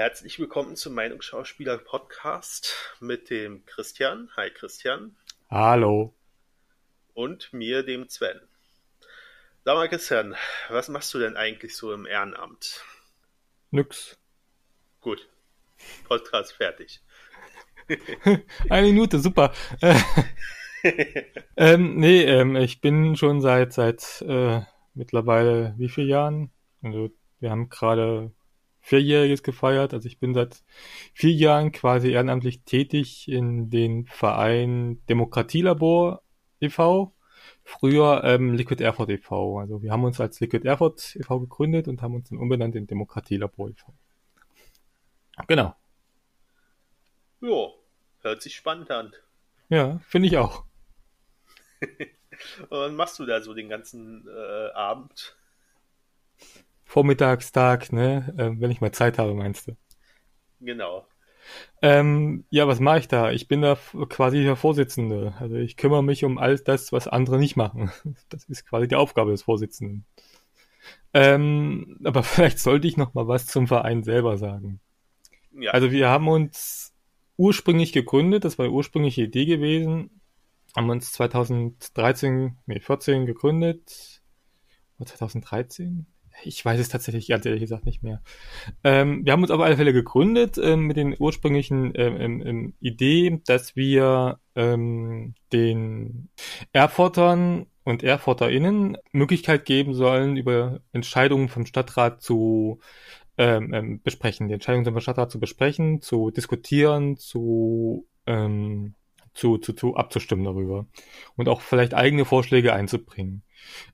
Herzlich willkommen zum Meinungsschauspieler Podcast mit dem Christian. Hi Christian. Hallo. Und mir, dem Sven. Sag mal Christian, was machst du denn eigentlich so im Ehrenamt? Nix. Gut. Podcast fertig. Eine Minute, super. ähm, nee, ähm, ich bin schon seit seit äh, mittlerweile wie viele Jahren? Also wir haben gerade Vierjähriges gefeiert. Also ich bin seit vier Jahren quasi ehrenamtlich tätig in den Verein Demokratielabor e.V. Früher ähm, Liquid Airport e.V. Also wir haben uns als Liquid Airport e.V. gegründet und haben uns dann umbenannt in Demokratielabor e.V. Genau. Jo, hört sich spannend an. Ja, finde ich auch. Und was machst du da so den ganzen äh, Abend? Vormittagstag, ne? Äh, wenn ich mal Zeit habe, meinst du? Genau. Ähm, ja, was mache ich da? Ich bin da quasi der Vorsitzende. Also ich kümmere mich um all das, was andere nicht machen. Das ist quasi die Aufgabe des Vorsitzenden. Ähm, aber vielleicht sollte ich noch mal was zum Verein selber sagen. Ja. Also wir haben uns ursprünglich gegründet, das war die ursprüngliche Idee gewesen, haben uns 2013, nee, 14 gegründet. Oder 2013? Ich weiß es tatsächlich ganz ehrlich gesagt nicht mehr. Ähm, wir haben uns auf alle Fälle gegründet ähm, mit den ursprünglichen ähm, ähm, ähm Idee, dass wir ähm, den Erfurtern und ErfurterInnen Möglichkeit geben sollen, über Entscheidungen vom Stadtrat zu ähm, ähm, besprechen, die Entscheidungen vom Stadtrat zu besprechen, zu diskutieren, zu ähm, zu, zu, zu abzustimmen darüber und auch vielleicht eigene Vorschläge einzubringen.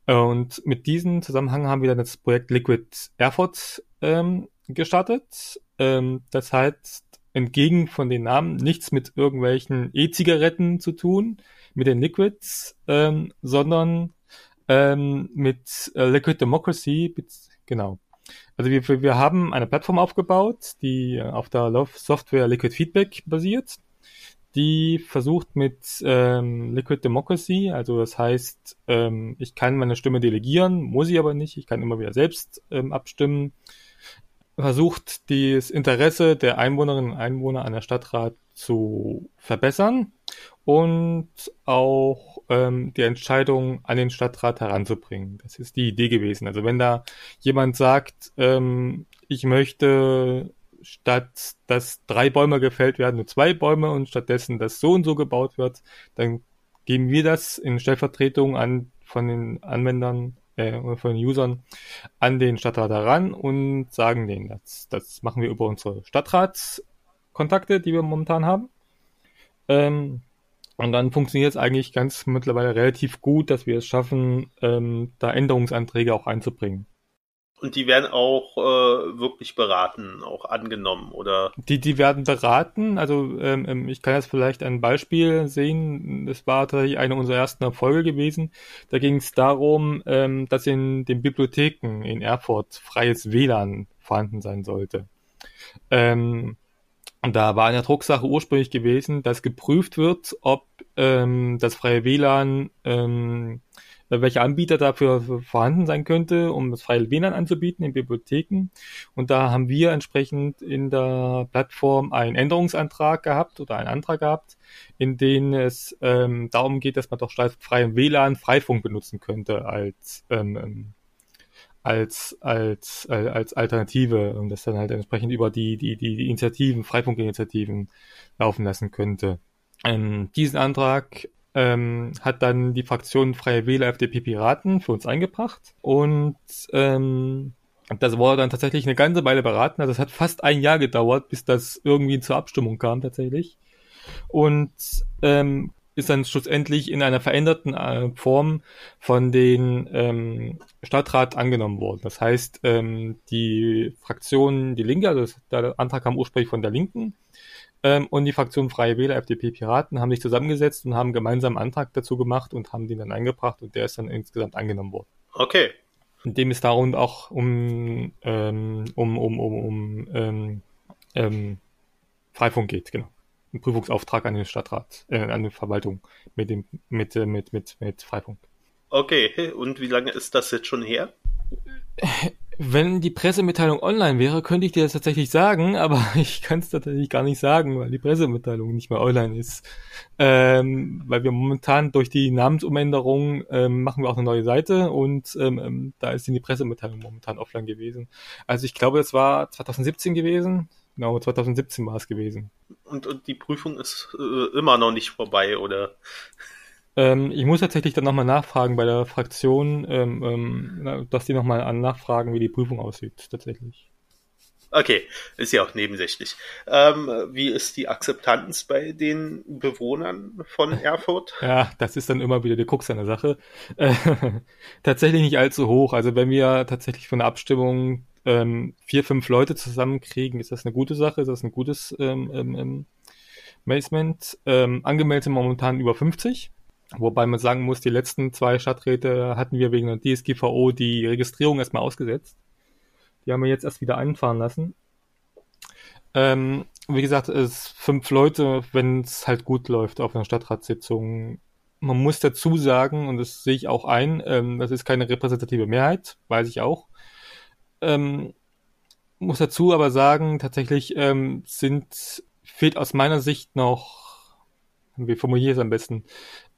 Und mit diesem Zusammenhang haben wir dann das Projekt Liquid Airport ähm, gestartet. Ähm, das heißt, entgegen von den Namen nichts mit irgendwelchen E-Zigaretten zu tun, mit den Liquids, ähm, sondern ähm, mit äh, Liquid Democracy, genau. Also wir, wir haben eine Plattform aufgebaut, die auf der Software Liquid Feedback basiert die versucht mit ähm, Liquid Democracy, also das heißt, ähm, ich kann meine Stimme delegieren, muss ich aber nicht, ich kann immer wieder selbst ähm, abstimmen, versucht das Interesse der Einwohnerinnen und Einwohner an der Stadtrat zu verbessern und auch ähm, die Entscheidung an den Stadtrat heranzubringen. Das ist die Idee gewesen. Also wenn da jemand sagt, ähm, ich möchte statt dass drei Bäume gefällt werden, nur zwei Bäume und stattdessen, dass so und so gebaut wird, dann geben wir das in Stellvertretung an von den Anwendern äh, oder von den Usern an den Stadtrat heran und sagen denen das. Das machen wir über unsere Stadtratskontakte, die wir momentan haben. Ähm, und dann funktioniert es eigentlich ganz mittlerweile relativ gut, dass wir es schaffen, ähm, da Änderungsanträge auch einzubringen. Und die werden auch äh, wirklich beraten, auch angenommen, oder? Die, die werden beraten. Also ähm, ähm, ich kann jetzt vielleicht ein Beispiel sehen. Das war tatsächlich eine unserer ersten Erfolge gewesen. Da ging es darum, ähm, dass in den Bibliotheken in Erfurt freies WLAN vorhanden sein sollte. Ähm, da war in der Drucksache ursprünglich gewesen, dass geprüft wird, ob ähm, das freie WLAN ähm, äh, welcher Anbieter dafür vorhanden sein könnte, um das freie WLAN anzubieten in Bibliotheken. Und da haben wir entsprechend in der Plattform einen Änderungsantrag gehabt oder einen Antrag gehabt, in dem es ähm, darum geht, dass man doch freiem WLAN Freifunk benutzen könnte als ähm, ähm als, als, als, als Alternative und das dann halt entsprechend über die, die, die, die Initiativen, Freifunkinitiativen laufen lassen könnte. Ähm, diesen Antrag ähm, hat dann die Fraktion Freie Wähler FDP Piraten für uns eingebracht und ähm, das wurde dann tatsächlich eine ganze Weile beraten. Also es hat fast ein Jahr gedauert, bis das irgendwie zur Abstimmung kam tatsächlich. Und ähm, ist dann schlussendlich in einer veränderten äh, Form von den ähm, Stadtrat angenommen worden. Das heißt, ähm, die Fraktion Die Linke, also der Antrag kam ursprünglich von der Linken, ähm, und die Fraktion Freie Wähler, FDP, Piraten haben sich zusammengesetzt und haben gemeinsam einen Antrag dazu gemacht und haben den dann eingebracht und der ist dann insgesamt angenommen worden. Okay. In dem es darum auch um, ähm, um, um, um, um ähm, ähm, Freifunk geht, genau. Ein Prüfungsauftrag an den Stadtrat, äh, an die Verwaltung mit dem, mit, äh, mit, mit, mit Freifunk. Okay, und wie lange ist das jetzt schon her? Wenn die Pressemitteilung online wäre, könnte ich dir das tatsächlich sagen, aber ich kann es tatsächlich gar nicht sagen, weil die Pressemitteilung nicht mehr online ist. Ähm, weil wir momentan durch die Namensumänderung ähm, machen wir auch eine neue Seite und ähm, ähm da ist die Pressemitteilung momentan offline gewesen. Also ich glaube, es war 2017 gewesen. Genau, 2017 war es gewesen. Und, und die Prüfung ist äh, immer noch nicht vorbei, oder? Ähm, ich muss tatsächlich dann nochmal nachfragen bei der Fraktion, ähm, ähm, dass die nochmal nachfragen, wie die Prüfung aussieht, tatsächlich. Okay, ist ja auch nebensächlich. Ähm, wie ist die Akzeptanz bei den Bewohnern von Erfurt? Ja, das ist dann immer wieder die Krux an der Sache. Äh, tatsächlich nicht allzu hoch. Also wenn wir tatsächlich von der Abstimmung ähm, vier, fünf Leute zusammenkriegen, ist das eine gute Sache, ist das ein gutes ähm, ähm, ähm angemeldet sind momentan über 50. Wobei man sagen muss, die letzten zwei Stadträte hatten wir wegen der DSGVO die Registrierung erstmal ausgesetzt. Die haben wir jetzt erst wieder einfahren lassen. Ähm, wie gesagt, es fünf Leute, wenn es halt gut läuft auf einer Stadtratssitzung. Man muss dazu sagen, und das sehe ich auch ein, ähm, das ist keine repräsentative Mehrheit, weiß ich auch. Ähm, muss dazu aber sagen, tatsächlich ähm, sind, fehlt aus meiner Sicht noch, wie formuliere ich es am besten,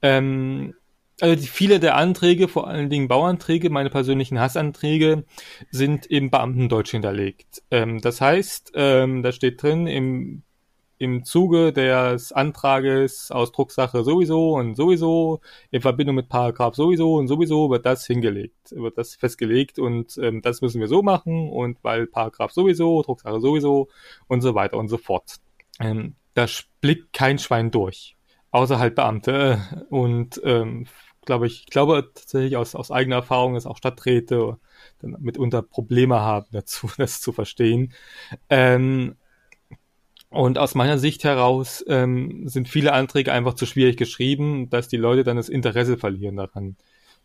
ähm, also die, viele der Anträge, vor allen Dingen Bauanträge, meine persönlichen Hassanträge, sind im Beamtendeutsch hinterlegt. Ähm, das heißt, ähm, da steht drin, im, im Zuge des Antrages Ausdruckssache sowieso und sowieso, in Verbindung mit Paragraph sowieso und sowieso wird das hingelegt, wird das festgelegt und ähm, das müssen wir so machen und weil Paragraph sowieso, Drucksache sowieso und so weiter und so fort. Ähm, da blickt kein Schwein durch außer halt Beamte. Und ähm, glaube ich, ich glaube tatsächlich aus, aus eigener Erfahrung, dass auch Stadträte dann mitunter Probleme haben dazu, das zu verstehen. Ähm, und aus meiner Sicht heraus ähm, sind viele Anträge einfach zu schwierig geschrieben, dass die Leute dann das Interesse verlieren daran,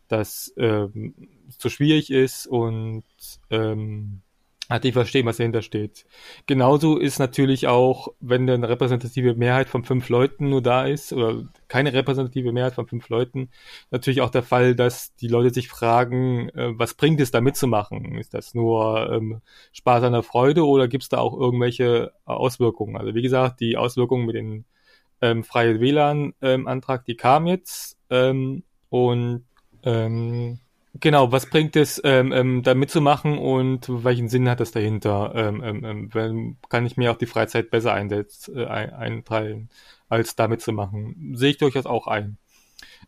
dass ähm, es zu schwierig ist und ähm, hat die verstehen, was dahinter steht. Genauso ist natürlich auch, wenn eine repräsentative Mehrheit von fünf Leuten nur da ist, oder keine repräsentative Mehrheit von fünf Leuten, natürlich auch der Fall, dass die Leute sich fragen, äh, was bringt es da mitzumachen? Ist das nur ähm, Spaß an der Freude oder gibt es da auch irgendwelche Auswirkungen? Also wie gesagt, die Auswirkungen mit dem ähm, freie WLAN-Antrag, ähm, die kam jetzt ähm, und ähm, Genau, was bringt es, ähm, ähm, da mitzumachen und welchen Sinn hat das dahinter? Ähm, ähm, ähm kann ich mir auch die Freizeit besser einsetzen, äh, einteilen, als da mitzumachen? Sehe ich durchaus auch ein.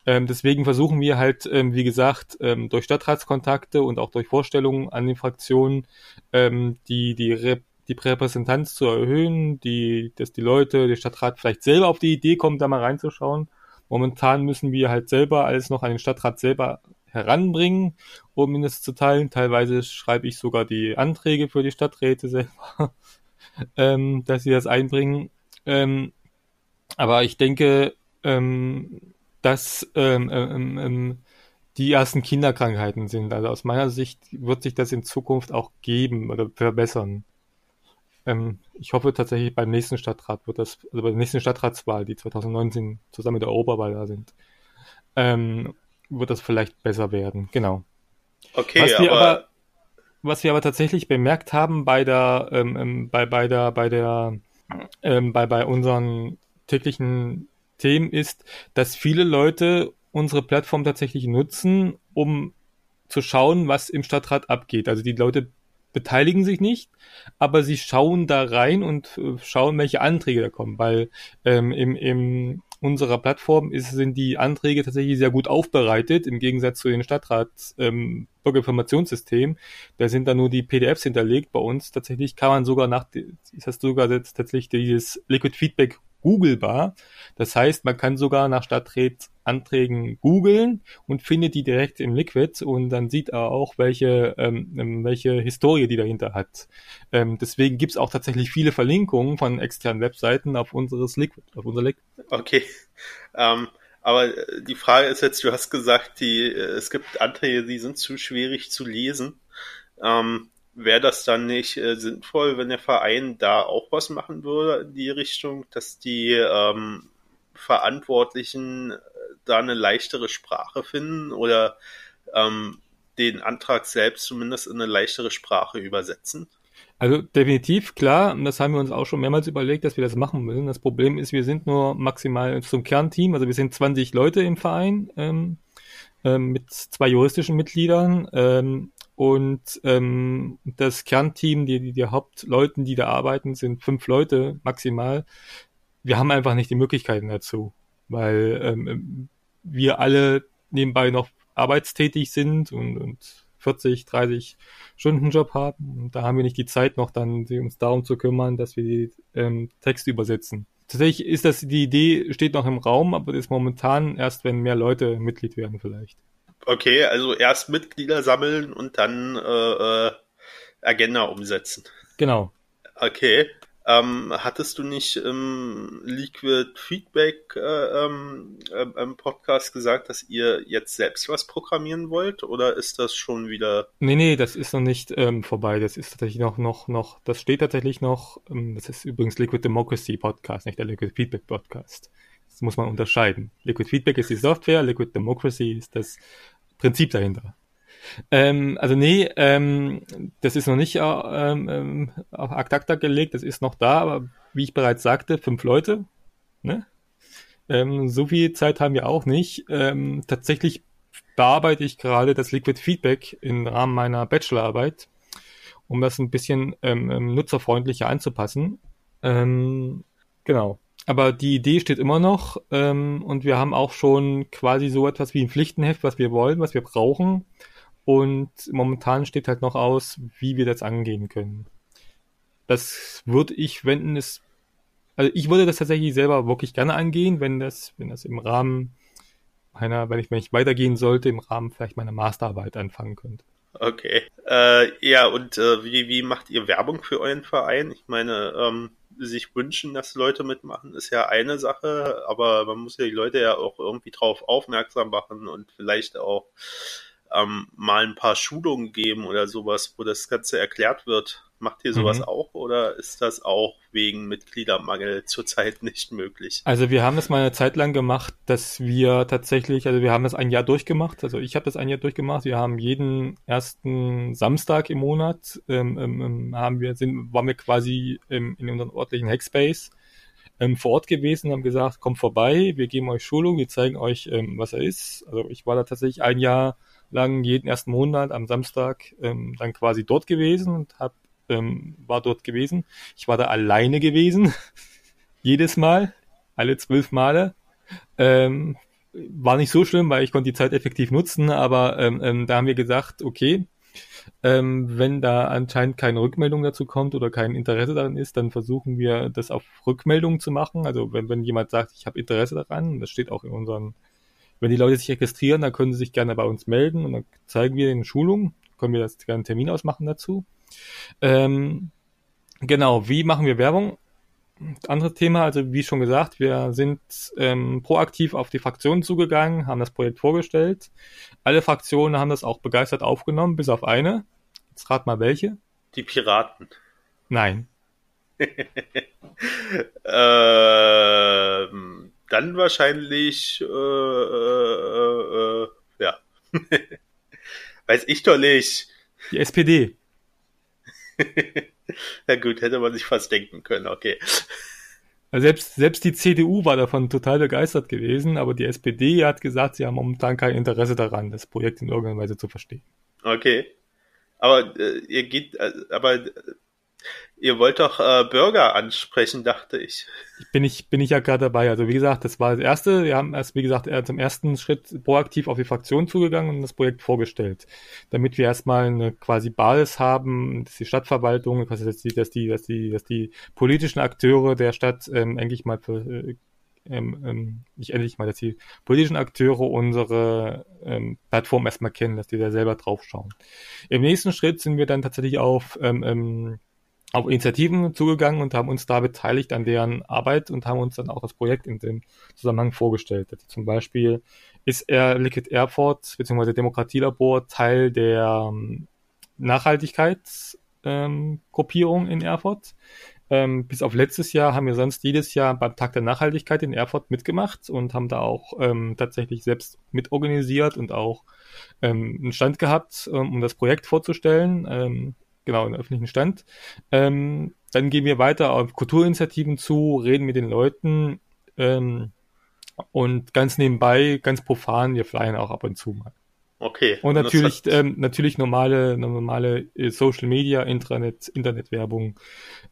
Ähm, deswegen versuchen wir halt, ähm, wie gesagt, ähm, durch Stadtratskontakte und auch durch Vorstellungen an den Fraktionen ähm, die, die, Rep die Repräsentanz zu erhöhen, die, dass die Leute, der Stadtrat vielleicht selber auf die Idee kommen, da mal reinzuschauen. Momentan müssen wir halt selber alles noch an den Stadtrat selber heranbringen, um ihn das zu teilen. Teilweise schreibe ich sogar die Anträge für die Stadträte selber, ähm, dass sie das einbringen. Ähm, aber ich denke, ähm, dass ähm, ähm, ähm, die ersten Kinderkrankheiten sind. Also aus meiner Sicht wird sich das in Zukunft auch geben oder verbessern. Ich hoffe tatsächlich beim nächsten Stadtrat wird das, also bei der nächsten Stadtratswahl, die 2019 zusammen mit der Europawahl da sind, wird das vielleicht besser werden. Genau. Okay, was wir aber, aber was wir aber tatsächlich bemerkt haben bei der ähm, ähm, bei bei der bei der ähm, bei bei unseren täglichen Themen ist, dass viele Leute unsere Plattform tatsächlich nutzen, um zu schauen, was im Stadtrat abgeht. Also die Leute beteiligen sich nicht, aber sie schauen da rein und äh, schauen, welche Anträge da kommen, weil ähm, im, im unserer Plattform ist, sind die Anträge tatsächlich sehr gut aufbereitet, im Gegensatz zu den Stadtrats ähm, Bürgerinformationssystem. Da sind da nur die PDFs hinterlegt. Bei uns tatsächlich kann man sogar nach, ist das sogar tatsächlich dieses Liquid Feedback googelbar. Das heißt, man kann sogar nach Stadträtsanträgen googeln und findet die direkt im Liquid und dann sieht er auch, welche, ähm, ähm welche Historie die dahinter hat. Ähm, deswegen gibt's auch tatsächlich viele Verlinkungen von externen Webseiten auf unseres Liquid, auf unser Liquid. Okay. Ähm, aber die Frage ist jetzt, du hast gesagt, die, äh, es gibt Anträge, die sind zu schwierig zu lesen. Ähm, wäre das dann nicht äh, sinnvoll, wenn der Verein da auch was machen würde in die Richtung, dass die ähm, Verantwortlichen äh, da eine leichtere Sprache finden oder ähm, den Antrag selbst zumindest in eine leichtere Sprache übersetzen? Also definitiv, klar, und das haben wir uns auch schon mehrmals überlegt, dass wir das machen müssen. Das Problem ist, wir sind nur maximal zum Kernteam, also wir sind 20 Leute im Verein ähm, ähm, mit zwei juristischen Mitgliedern ähm, und ähm, das Kernteam, die, die, die Hauptleuten, die da arbeiten, sind fünf Leute maximal. Wir haben einfach nicht die Möglichkeiten dazu, weil ähm, wir alle nebenbei noch arbeitstätig sind und, und 40, 30 Stunden Job haben. Und da haben wir nicht die Zeit noch dann, uns darum zu kümmern, dass wir die ähm, Texte übersetzen. Tatsächlich ist das, die Idee steht noch im Raum, aber ist momentan erst, wenn mehr Leute Mitglied werden vielleicht. Okay, also erst Mitglieder sammeln und dann äh, äh Agenda umsetzen. Genau. Okay. Ähm, hattest du nicht im Liquid Feedback äh, ähm, äh, im Podcast gesagt, dass ihr jetzt selbst was programmieren wollt oder ist das schon wieder? Nee, nee, das ist noch nicht ähm, vorbei. Das ist tatsächlich noch, noch, noch, das steht tatsächlich noch, ähm, das ist übrigens Liquid Democracy Podcast, nicht der Liquid Feedback Podcast. Das muss man unterscheiden. Liquid Feedback ist die Software, Liquid Democracy ist das Prinzip dahinter. Ähm, also nee, ähm, das ist noch nicht äh, ähm, auf Aktacta gelegt, das ist noch da, aber wie ich bereits sagte, fünf Leute. Ne? Ähm, so viel Zeit haben wir auch nicht. Ähm, tatsächlich bearbeite ich gerade das Liquid Feedback im Rahmen meiner Bachelorarbeit, um das ein bisschen ähm, nutzerfreundlicher anzupassen. Genau. Aber die Idee steht immer noch ähm, und wir haben auch schon quasi so etwas wie ein Pflichtenheft, was wir wollen, was wir brauchen. Und momentan steht halt noch aus, wie wir das angehen können. Das würde ich, wenn es, also ich würde das tatsächlich selber wirklich gerne angehen, wenn das, wenn das im Rahmen meiner, wenn ich, wenn ich weitergehen sollte, im Rahmen vielleicht meiner Masterarbeit anfangen könnte. Okay. Äh, ja, und äh, wie, wie macht ihr Werbung für euren Verein? Ich meine, ähm, sich wünschen, dass Leute mitmachen, ist ja eine Sache, aber man muss ja die Leute ja auch irgendwie drauf aufmerksam machen und vielleicht auch ähm, mal ein paar Schulungen geben oder sowas, wo das Ganze erklärt wird. Macht ihr sowas mhm. auch oder ist das auch wegen Mitgliedermangel zurzeit nicht möglich? Also wir haben das mal eine Zeit lang gemacht, dass wir tatsächlich, also wir haben das ein Jahr durchgemacht, also ich habe das ein Jahr durchgemacht. Wir haben jeden ersten Samstag im Monat ähm, ähm, ähm haben wir sind waren wir quasi ähm, in unserem örtlichen Hackspace ähm, vor Ort gewesen, haben gesagt, kommt vorbei, wir geben euch Schulung, wir zeigen euch, ähm, was er ist. Also ich war da tatsächlich ein Jahr lang jeden ersten Monat am Samstag ähm, dann quasi dort gewesen und hab, ähm, war dort gewesen. Ich war da alleine gewesen, jedes Mal, alle zwölf Male. Ähm, war nicht so schlimm, weil ich konnte die Zeit effektiv nutzen, aber ähm, ähm, da haben wir gesagt, okay, ähm, wenn da anscheinend keine Rückmeldung dazu kommt oder kein Interesse daran ist, dann versuchen wir das auf Rückmeldung zu machen. Also wenn, wenn jemand sagt, ich habe Interesse daran, das steht auch in unseren wenn die Leute sich registrieren, dann können sie sich gerne bei uns melden und dann zeigen wir in Schulung, können wir das gerne einen Termin ausmachen dazu. Ähm, genau, wie machen wir Werbung? Anderes Thema, also wie schon gesagt, wir sind ähm, proaktiv auf die Fraktionen zugegangen, haben das Projekt vorgestellt. Alle Fraktionen haben das auch begeistert aufgenommen, bis auf eine. Jetzt rat mal welche. Die Piraten. Nein. ähm, dann wahrscheinlich, äh, äh, äh, ja. Weiß ich doch nicht. Die SPD. ja gut, hätte man sich fast denken können, okay. Also selbst, selbst die CDU war davon total begeistert gewesen, aber die SPD hat gesagt, sie haben momentan kein Interesse daran, das Projekt in irgendeiner Weise zu verstehen. Okay. Aber äh, ihr geht, äh, aber Ihr wollt doch äh, Bürger ansprechen, dachte ich. Bin ich, bin ich ja gerade dabei. Also wie gesagt, das war das erste. Wir haben erst, wie gesagt, zum ersten Schritt proaktiv auf die Fraktion zugegangen und das Projekt vorgestellt. Damit wir erstmal eine quasi Basis haben, dass die Stadtverwaltung, dass die, dass die, dass die, dass die politischen Akteure der Stadt ähm, endlich mal für, äh, ähm, ähm, nicht endlich mal, dass die politischen Akteure unsere ähm, Plattform erstmal kennen, dass die da selber draufschauen. Im nächsten Schritt sind wir dann tatsächlich auf ähm, ähm, auf Initiativen zugegangen und haben uns da beteiligt an deren Arbeit und haben uns dann auch das Projekt in dem Zusammenhang vorgestellt. Also zum Beispiel ist er Liquid Airport bzw. Demokratielabor Teil der ähm, Nachhaltigkeitsgruppierung ähm, in Erfurt. Ähm, bis auf letztes Jahr haben wir sonst jedes Jahr beim Tag der Nachhaltigkeit in Erfurt mitgemacht und haben da auch ähm, tatsächlich selbst mitorganisiert und auch ähm, einen Stand gehabt, ähm, um das Projekt vorzustellen. Genau, einen öffentlichen Stand. Ähm, dann gehen wir weiter auf Kulturinitiativen zu, reden mit den Leuten ähm, und ganz nebenbei, ganz profan, wir flyen auch ab und zu mal. Okay. Und natürlich, ähm, natürlich normale, normale äh, Social Media, Intranet, Internetwerbung,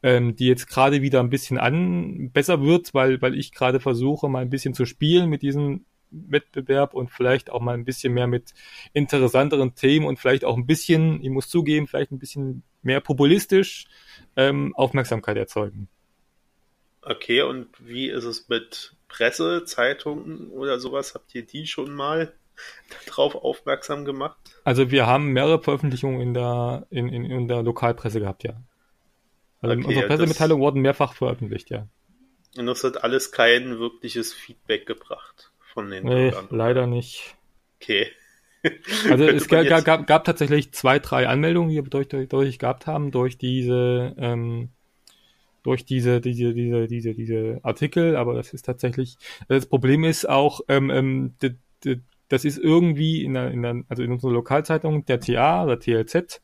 ähm, die jetzt gerade wieder ein bisschen an besser wird, weil, weil ich gerade versuche, mal ein bisschen zu spielen mit diesem Wettbewerb und vielleicht auch mal ein bisschen mehr mit interessanteren Themen und vielleicht auch ein bisschen, ich muss zugeben, vielleicht ein bisschen mehr populistisch ähm, Aufmerksamkeit erzeugen. Okay, und wie ist es mit Presse, Zeitungen oder sowas? Habt ihr die schon mal darauf aufmerksam gemacht? Also wir haben mehrere Veröffentlichungen in der, in, in, in der Lokalpresse gehabt, ja. Also okay, unsere Pressemitteilungen wurden mehrfach veröffentlicht, ja. Und das hat alles kein wirkliches Feedback gebracht von den Nee, leider nicht. Okay. Also es gab, gab, gab tatsächlich zwei, drei Anmeldungen, die wir durch, durch, durch gehabt haben, durch diese, ähm, durch diese, diese, diese, diese, diese Artikel, aber das ist tatsächlich, das Problem ist auch, ähm, ähm, das ist irgendwie in der, in der, also in unserer Lokalzeitung, der TA oder TLZ,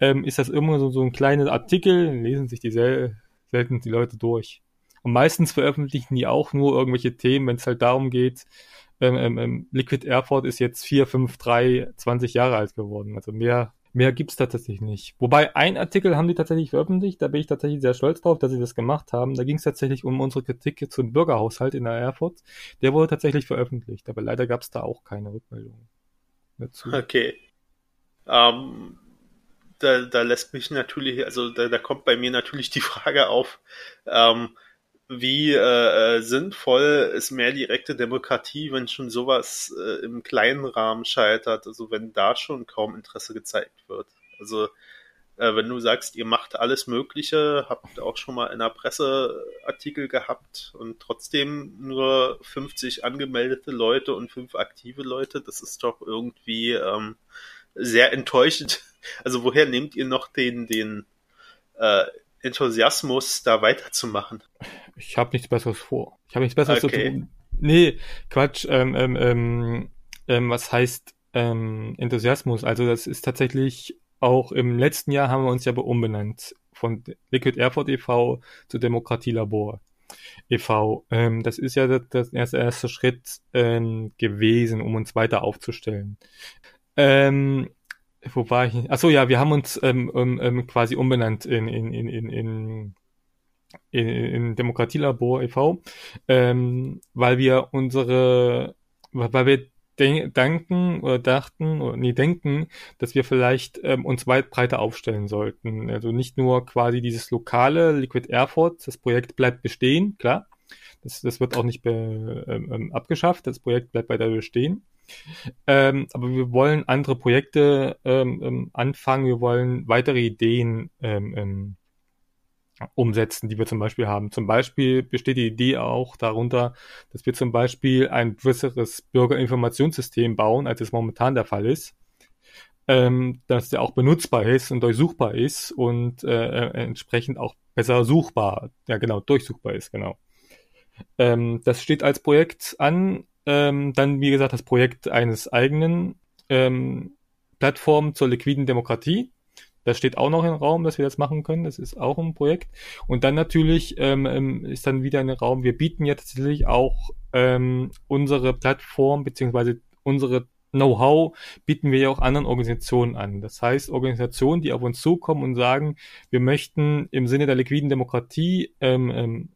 ähm, ist das immer so, so ein kleiner Artikel, lesen sich die sel selten die Leute durch. Und meistens veröffentlichen die auch nur irgendwelche Themen, wenn es halt darum geht, ähm, ähm, ähm Liquid Airport ist jetzt 4, 5, 3, 20 Jahre alt geworden. Also mehr Mehr gibt's tatsächlich nicht. Wobei ein Artikel haben die tatsächlich veröffentlicht, da bin ich tatsächlich sehr stolz drauf, dass sie das gemacht haben. Da ging es tatsächlich um unsere Kritik zum Bürgerhaushalt in der Erfurt. Der wurde tatsächlich veröffentlicht, aber leider gab's da auch keine Rückmeldung dazu. Okay. Ähm, da, da lässt mich natürlich, also da, da kommt bei mir natürlich die Frage auf, ähm, wie äh, äh, sinnvoll ist mehr direkte Demokratie, wenn schon sowas äh, im kleinen Rahmen scheitert, also wenn da schon kaum Interesse gezeigt wird. Also äh, wenn du sagst, ihr macht alles Mögliche, habt auch schon mal in der Presse Artikel gehabt und trotzdem nur 50 angemeldete Leute und fünf aktive Leute, das ist doch irgendwie ähm, sehr enttäuschend. Also woher nehmt ihr noch den, den äh, Enthusiasmus, da weiterzumachen? Ich habe nichts Besseres vor. Ich habe nichts Besseres okay. zu tun. Nee, Quatsch. Ähm, ähm, ähm, ähm, was heißt ähm, Enthusiasmus? Also das ist tatsächlich auch im letzten Jahr haben wir uns ja umbenannt von Liquid Airport e.V. zu Demokratielabor e.V. Ähm, das ist ja das, erste, erste Schritt ähm, gewesen, um uns weiter aufzustellen. Ähm, wo war ich? Achso, ja, wir haben uns ähm, ähm, ähm, quasi umbenannt in, in, in, in, in, in, in Demokratielabor e.V., ähm, weil wir unsere, weil wir denken oder dachten oder nie denken, dass wir vielleicht ähm, uns weit breiter aufstellen sollten. Also nicht nur quasi dieses lokale Liquid Airport, das Projekt bleibt bestehen, klar. Das, das wird auch nicht be, ähm, ähm abgeschafft, das Projekt bleibt weiter bestehen. Ähm, aber wir wollen andere Projekte ähm, ähm, anfangen, wir wollen weitere Ideen ähm, ähm, umsetzen, die wir zum Beispiel haben. Zum Beispiel besteht die Idee auch darunter, dass wir zum Beispiel ein besseres Bürgerinformationssystem bauen, als es momentan der Fall ist. Ähm, dass der auch benutzbar ist und durchsuchbar ist und äh, äh entsprechend auch besser suchbar, ja genau, durchsuchbar ist, genau. Ähm, das steht als Projekt an ähm, dann, wie gesagt, das Projekt eines eigenen ähm, Plattform zur liquiden Demokratie. Das steht auch noch im Raum, dass wir das machen können. Das ist auch ein Projekt. Und dann natürlich ähm, ähm ist dann wieder ein Raum. Wir bieten ja tatsächlich auch ähm, unsere Plattform beziehungsweise unsere Know-how bieten wir ja auch anderen Organisationen an. Das heißt, Organisationen, die auf uns zukommen und sagen, wir möchten im Sinne der liquiden Demokratie ähm, ähm,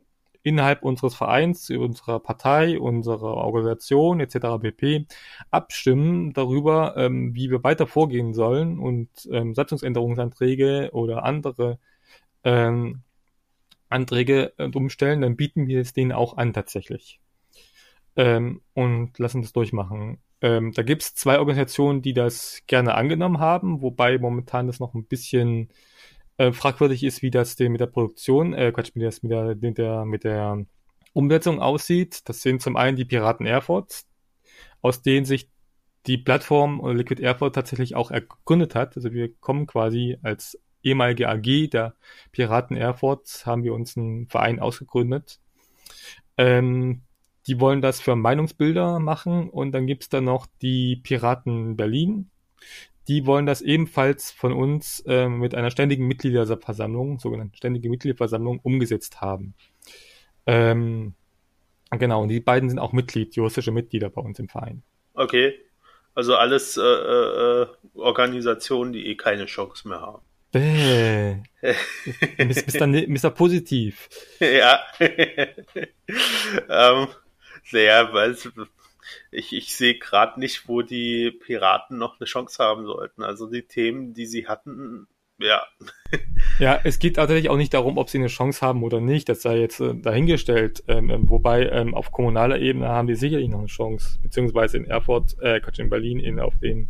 innerhalb unseres Vereins, unserer Partei, unserer Organisation etc. pp. abstimmen darüber, ähm, wie wir weiter vorgehen sollen und ähm, Satzungsänderungsanträge oder andere ähm, Anträge äh, umstellen, dann bieten wir es denen auch an tatsächlich. Ähm, und lassen das durchmachen. Ähm, da gibt es zwei Organisationen, die das gerne angenommen haben, wobei momentan das noch ein bisschen äh, fragwürdig ist, wie das denn mit der Produktion, äh, Quatsch, wie das mit der, mit der, mit der Umsetzung aussieht. Das sind zum einen die Piraten Airport, aus denen sich die Plattform Liquid Airport tatsächlich auch ergründet hat. Also wir kommen quasi als ehemalige AG der Piraten Airport, haben wir uns einen Verein ausgegründet. Ähm, die wollen das für Meinungsbilder machen und dann gibt's da noch die Piraten Berlin. Die wollen das ebenfalls von uns äh, mit einer ständigen Mitgliederversammlung, sogenannten ständige Mitgliederversammlung, umgesetzt haben. Ähm, genau, und die beiden sind auch Mitglied, juristische Mitglieder bei uns im Verein. Okay. Also alles äh, äh, Organisationen, die eh keine Chance mehr haben. Bäh. Mr. Mr. Positiv. Ja. ähm, naja, weil ich, ich sehe gerade nicht, wo die Piraten noch eine Chance haben sollten. Also die Themen, die sie hatten, ja. Ja, es geht tatsächlich auch nicht darum, ob sie eine Chance haben oder nicht. Das sei jetzt äh, dahingestellt. Ähm, ähm, wobei ähm, auf kommunaler Ebene haben die sicherlich noch eine Chance. Beziehungsweise in Erfurt, äh, Quatsch, in Berlin, in auf den,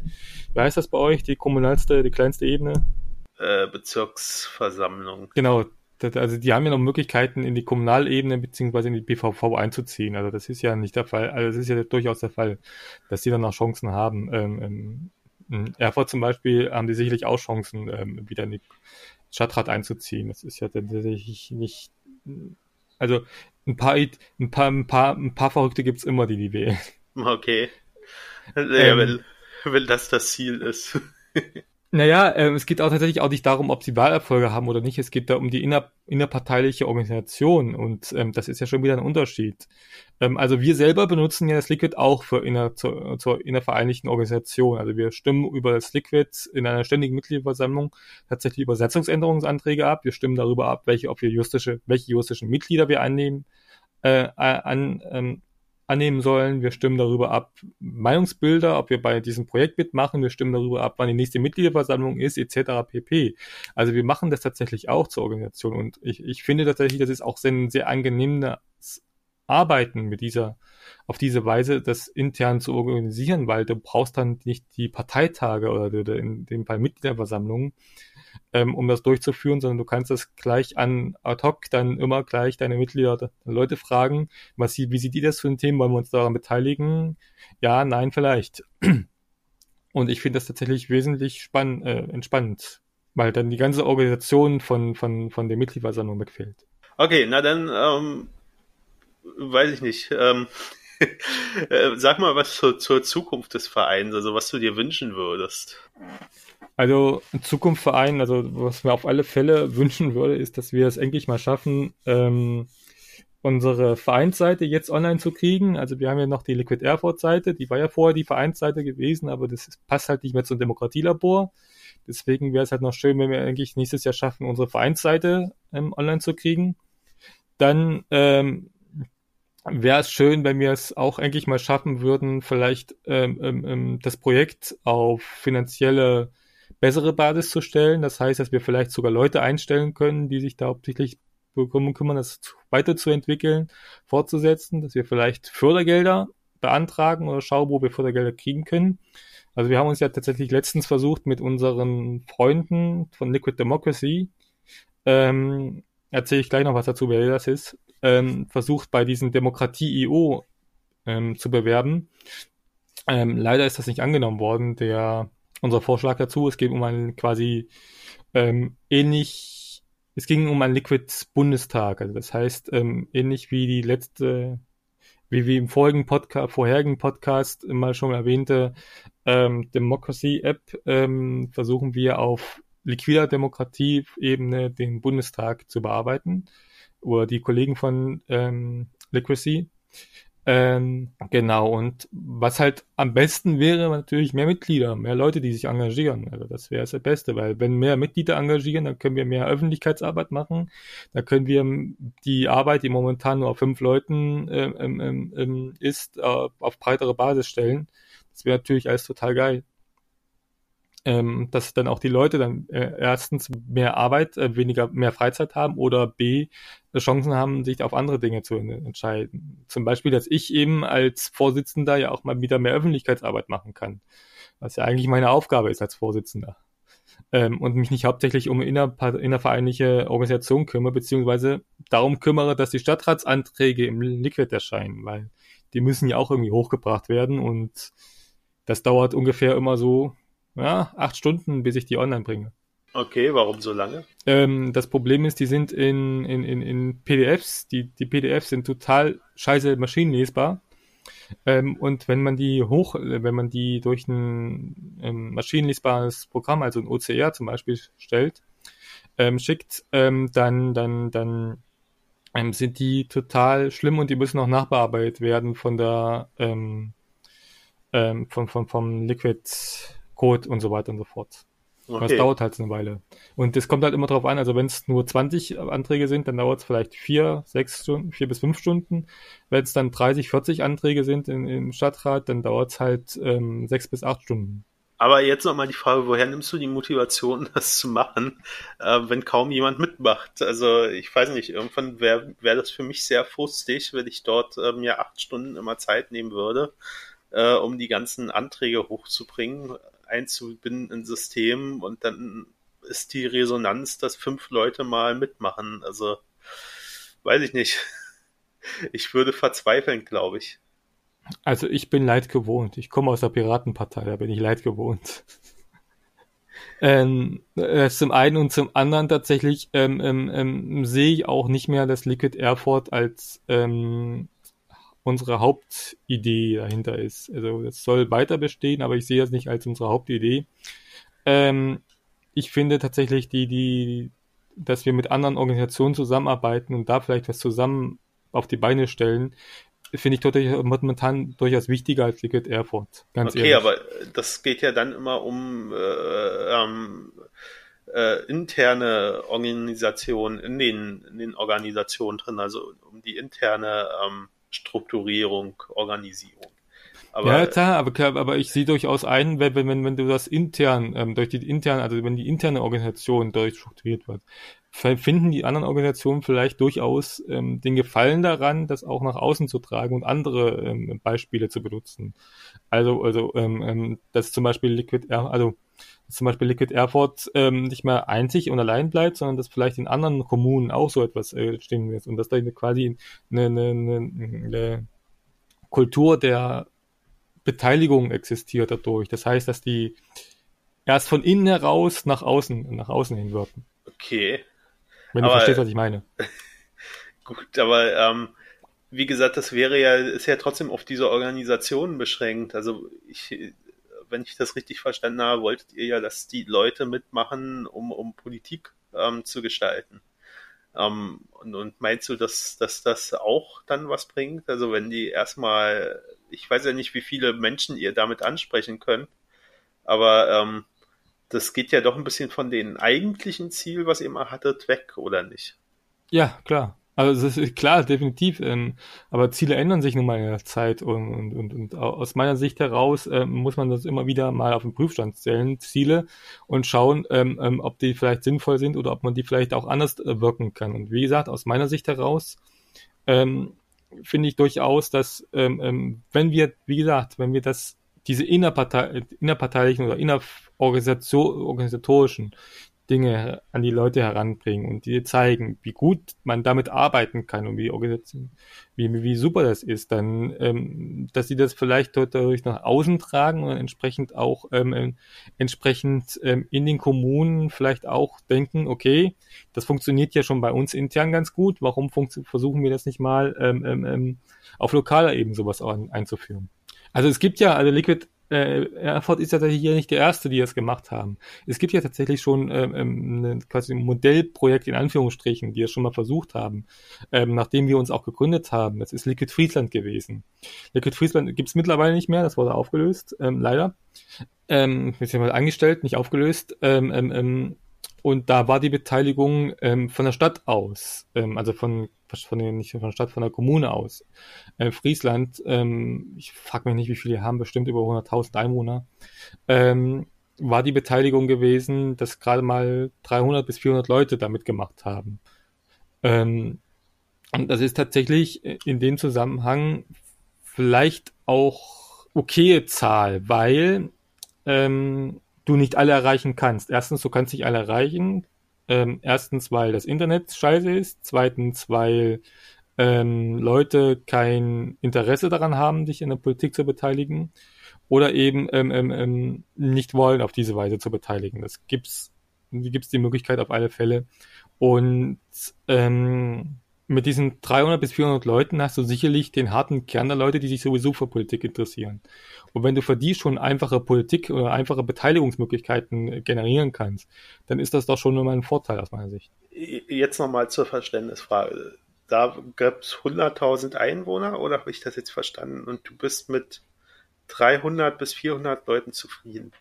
wie heißt das bei euch, die kommunalste, die kleinste Ebene? Äh, Bezirksversammlung. Genau, also die haben ja noch Möglichkeiten, in die Kommunalebene beziehungsweise in die BVV einzuziehen. Also das ist ja nicht der Fall, also das ist ja durchaus der Fall, dass die dann noch Chancen haben. Ähm, ähm in Erfurt zum Beispiel haben die sicherlich auch Chancen, ähm, wieder in die Stadtrat einzuziehen. Das ist ja tatsächlich nicht, also ein paar, ein paar, ein paar, ein paar Verrückte gibt's immer, die die wählen. Okay. Ja, ähm, wenn, wenn das das Ziel ist. Naja, äh, es geht auch tatsächlich auch nicht darum, ob sie Wahlerfolge haben oder nicht. Es geht da um die inner, innerparteiliche Organisation und ähm, das ist ja schon wieder ein Unterschied. Ähm, also wir selber benutzen ja das Liquid auch für inner, zur, zur innervereinigten Organisation. Also wir stimmen über das Liquid in einer ständigen Mitgliederversammlung tatsächlich Übersetzungsänderungsanträge ab. Wir stimmen darüber ab, welche, ob wir juristische, welche juristischen Mitglieder wir einnehmen, äh, an, ähm, annehmen sollen. Wir stimmen darüber ab, Meinungsbilder, ob wir bei diesem Projekt mitmachen. Wir stimmen darüber ab, wann die nächste Mitgliederversammlung ist, etc. pp. Also wir machen das tatsächlich auch zur Organisation und ich, ich finde tatsächlich, das ist auch ein sehr angenehmes Arbeiten mit dieser, auf diese Weise, das intern zu organisieren, weil du brauchst dann nicht die Parteitage oder in dem Fall Mitgliederversammlungen, ähm, um das durchzuführen, sondern du kannst das gleich an ad hoc dann immer gleich deine Mitglieder, Leute fragen, was sie, wie sieht die das für ein Thema, wollen wir uns daran beteiligen? Ja, nein, vielleicht. Und ich finde das tatsächlich wesentlich spann äh, entspannend, weil dann die ganze Organisation von, von, von der Mitgliederversammlung wegfällt. Okay, na dann, ähm, weiß ich nicht. Ähm, äh, sag mal was zur, zur Zukunft des Vereins, also was du dir wünschen würdest. Also Zukunftsverein, also was mir auf alle Fälle wünschen würde, ist, dass wir es endlich mal schaffen, ähm, unsere Vereinsseite jetzt online zu kriegen. Also wir haben ja noch die Liquid Airport Seite, die war ja vorher die Vereinsseite gewesen, aber das passt halt nicht mehr zum Demokratielabor. Deswegen wäre es halt noch schön, wenn wir eigentlich nächstes Jahr schaffen, unsere Vereinsseite ähm, online zu kriegen. Dann ähm, wäre es schön, wenn wir es auch endlich mal schaffen würden, vielleicht ähm, ähm, ähm das Projekt auf finanzielle bessere Basis zu stellen. Das heißt, dass wir vielleicht sogar Leute einstellen können, die sich da hauptsächlich darum kümmern, das weiterzuentwickeln, fortzusetzen, dass wir vielleicht Fördergelder beantragen oder schauen, wo wir Fördergelder kriegen können. Also wir haben uns ja tatsächlich letztens versucht mit unseren Freunden von Liquid Democracy, ähm, erzähle ich gleich noch was dazu, wer das ist, ähm, versucht bei diesem Demokratie-IO ähm, zu bewerben. Ähm, leider ist das nicht angenommen worden. Der unser Vorschlag dazu. Es geht um einen quasi ähm, ähnlich, es ging um einen Liquid Bundestag. Also das heißt, ähm, ähnlich wie die letzte, wie wir im vorigen Podcast, vorherigen Podcast mal schon erwähnte, ähm, Democracy App, ähm, versuchen wir auf liquider Demokratie-Ebene den Bundestag zu bearbeiten. Oder die Kollegen von ähm, Liquidity. Ähm, genau, und was halt am besten wäre, natürlich mehr Mitglieder, mehr Leute, die sich engagieren. Also das wäre das Beste, weil wenn mehr Mitglieder engagieren, dann können wir mehr Öffentlichkeitsarbeit machen. Dann können wir die Arbeit, die momentan nur auf fünf Leuten ähm, ähm, ähm, ist, äh, auf breitere Basis stellen. Das wäre natürlich alles total geil ähm, dass dann auch die Leute dann äh, erstens mehr Arbeit, äh, weniger, mehr Freizeit haben oder B, Chancen haben, sich auf andere Dinge zu entscheiden. Zum Beispiel, dass ich eben als Vorsitzender ja auch mal wieder mehr Öffentlichkeitsarbeit machen kann, was ja eigentlich meine Aufgabe ist als Vorsitzender. Ähm, und mich nicht hauptsächlich um inner, innervereinliche Organisation kümmere, beziehungsweise darum kümmere, dass die Stadtratsanträge im Liquid erscheinen, weil die müssen ja auch irgendwie hochgebracht werden und das dauert ungefähr immer so ja, acht Stunden, bis ich die online bringe. Okay, warum so lange? Ähm, das Problem ist, die sind in, in, in, in PDFs, die, die PDFs sind total scheiße maschinenlesbar. Ähm, und wenn man die hoch, wenn man die durch ein ähm, maschinenlesbares Programm, also ein OCR zum Beispiel, stellt, ähm, schickt, ähm, dann, dann, dann ähm, sind die total schlimm und die müssen auch nachbearbeitet werden von der von, von, vom Liquid Code und so weiter und so fort. Okay. Das dauert halt eine Weile. Und es kommt halt immer drauf an, also wenn es nur 20 Anträge sind, dann dauert es vielleicht vier, sechs Stunden, vier bis fünf Stunden. Wenn es dann 30, 40 Anträge sind in, im Stadtrat, dann dauert es halt ähm, sechs bis acht Stunden. Aber jetzt nochmal die Frage, woher nimmst du die Motivation, das zu machen, äh, wenn kaum jemand mitmacht? Also ich weiß nicht, irgendwann wäre wär das für mich sehr frustig, wenn ich dort äh, mir acht Stunden immer Zeit nehmen würde, äh, um die ganzen Anträge hochzubringen einzubinden in System und dann ist die Resonanz, dass fünf Leute mal mitmachen. Also weiß ich nicht. Ich würde verzweifeln, glaube ich. Also ich bin leid gewohnt. Ich komme aus der Piratenpartei, da bin ich leid gewohnt. ähm, das zum einen und zum anderen tatsächlich ähm, ähm, ähm, sehe ich auch nicht mehr das Liquid Airport als ähm, unsere Hauptidee dahinter ist. Also es soll weiter bestehen, aber ich sehe das nicht als unsere Hauptidee. Ähm, ich finde tatsächlich die, die, dass wir mit anderen Organisationen zusammenarbeiten und da vielleicht was zusammen auf die Beine stellen, finde ich tatsächlich momentan durchaus wichtiger als Liquid Airport. Ganz okay, ehrlich. aber das geht ja dann immer um äh, ähm, äh, interne Organisationen in den, in den Organisationen drin, also um die interne ähm, Strukturierung, Organisierung. Aber, ja, klar, aber, aber ich sehe durchaus ein, wenn, wenn, wenn du das intern, ähm, durch die interne, also wenn die interne Organisation durchstrukturiert wird, finden die anderen Organisationen vielleicht durchaus ähm, den Gefallen daran, das auch nach außen zu tragen und andere ähm, Beispiele zu benutzen. Also, also ähm, ähm, dass zum Beispiel Liquid Air, also zum Beispiel Liquid Airport ähm, nicht mehr einzig und allein bleibt, sondern dass vielleicht in anderen Kommunen auch so etwas äh, stehen wird und dass da quasi eine, eine, eine, Kultur der Beteiligung existiert dadurch. Das heißt, dass die erst von innen heraus nach außen, nach außen hin. Okay. Wenn aber, du verstehst, was ich meine. Gut, aber ähm, wie gesagt, das wäre ja, ist ja trotzdem auf diese Organisationen beschränkt. Also ich, wenn ich das richtig verstanden habe, wolltet ihr ja, dass die Leute mitmachen, um, um Politik ähm, zu gestalten. Ähm, und, und meinst du, dass, dass das auch dann was bringt? Also wenn die erstmal, ich weiß ja nicht, wie viele Menschen ihr damit ansprechen könnt, aber ähm, das geht ja doch ein bisschen von dem eigentlichen Ziel, was ihr mal hattet, weg, oder nicht? Ja, klar. Also das ist klar, definitiv. Ähm, aber Ziele ändern sich nun mal in der Zeit und, und, und, und aus meiner Sicht heraus äh, muss man das immer wieder mal auf den Prüfstand stellen, Ziele, und schauen, ähm, ähm, ob die vielleicht sinnvoll sind oder ob man die vielleicht auch anders äh, wirken kann. Und wie gesagt, aus meiner Sicht heraus ähm, finde ich durchaus, dass ähm, ähm, wenn wir, wie gesagt, wenn wir das diese innerpartei innerparteilichen oder innerorganisatorischen Dinge an die Leute heranbringen und die zeigen, wie gut man damit arbeiten kann und wie, wie, wie super das ist, dann, ähm, dass sie das vielleicht dadurch nach außen tragen und entsprechend auch ähm, entsprechend ähm, in den Kommunen vielleicht auch denken, okay, das funktioniert ja schon bei uns intern ganz gut, warum versuchen wir das nicht mal ähm, ähm, ähm, auf lokaler Ebene sowas einzuführen? Also es gibt ja, also Liquid äh, Erfurt ist ja hier nicht der Erste, die das gemacht haben. Es gibt ja tatsächlich schon ähm, ähm, ein, quasi ein Modellprojekt in Anführungsstrichen, die es schon mal versucht haben, ähm, nachdem wir uns auch gegründet haben. Das ist Liquid Friesland gewesen. Liquid Friesland gibt's mittlerweile nicht mehr, das wurde aufgelöst, ähm, leider. Ähm, mal angestellt, nicht aufgelöst. Ähm, ähm, ähm, und da war die Beteiligung ähm, von der Stadt aus, ähm, also von von der, nicht von der Stadt, von der Kommune aus. Äh, Friesland, ähm, ich frage mich nicht, wie viele haben, bestimmt über 100.000 Einwohner, ähm, war die Beteiligung gewesen, dass gerade mal 300 bis 400 Leute damit gemacht haben. Ähm, und das ist tatsächlich in dem Zusammenhang vielleicht auch okaye Zahl, weil ähm, du nicht alle erreichen kannst. Erstens, du kannst nicht alle erreichen. Ähm, erstens, weil das Internet scheiße ist. Zweitens, weil ähm, Leute kein Interesse daran haben, sich in der Politik zu beteiligen. Oder eben ähm, ähm, ähm nicht wollen, auf diese Weise zu beteiligen. Das gibt's die gibt es die Möglichkeit auf alle Fälle. Und ähm, mit diesen 300 bis 400 Leuten hast du sicherlich den harten Kern der Leute, die sich sowieso für Politik interessieren. Und wenn du für die schon einfache Politik oder einfache Beteiligungsmöglichkeiten generieren kannst, dann ist das doch schon immer ein Vorteil aus meiner Sicht. Jetzt nochmal zur Verständnisfrage. Da gab es 100.000 Einwohner oder habe ich das jetzt verstanden? Und du bist mit 300 bis 400 Leuten zufrieden?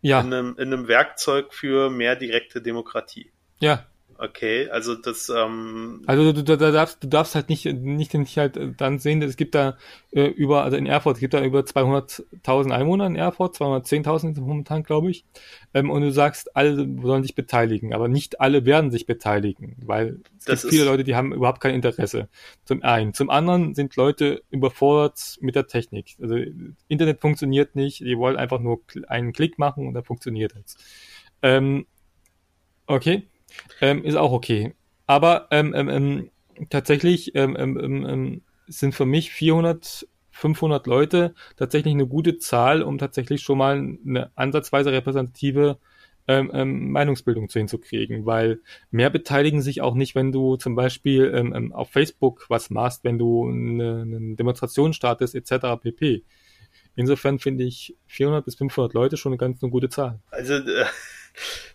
Ja. In einem, in einem Werkzeug für mehr direkte Demokratie. Ja, Okay, also das. Ähm also du, du, du, darfst, du darfst halt nicht, nicht, nicht halt dann sehen, es gibt da äh, über, also in Erfurt, es gibt da über 200.000 Einwohner in Erfurt, 210.000 momentan, glaube ich. Ähm, und du sagst, alle sollen sich beteiligen, aber nicht alle werden sich beteiligen, weil es das gibt viele Leute, die haben überhaupt kein Interesse. Zum einen. Zum anderen sind Leute überfordert mit der Technik. Also Internet funktioniert nicht, die wollen einfach nur einen Klick machen und dann funktioniert es. Ähm, okay. Ähm, ist auch okay. Aber ähm, ähm, ähm tatsächlich ähm, ähm, sind für mich 400, 500 Leute tatsächlich eine gute Zahl, um tatsächlich schon mal eine ansatzweise repräsentative ähm, ähm, Meinungsbildung zu hinzukriegen, weil mehr beteiligen sich auch nicht, wenn du zum Beispiel ähm, auf Facebook was machst, wenn du eine, eine Demonstration startest etc. pp. Insofern finde ich 400 bis 500 Leute schon eine ganz eine gute Zahl. Also äh,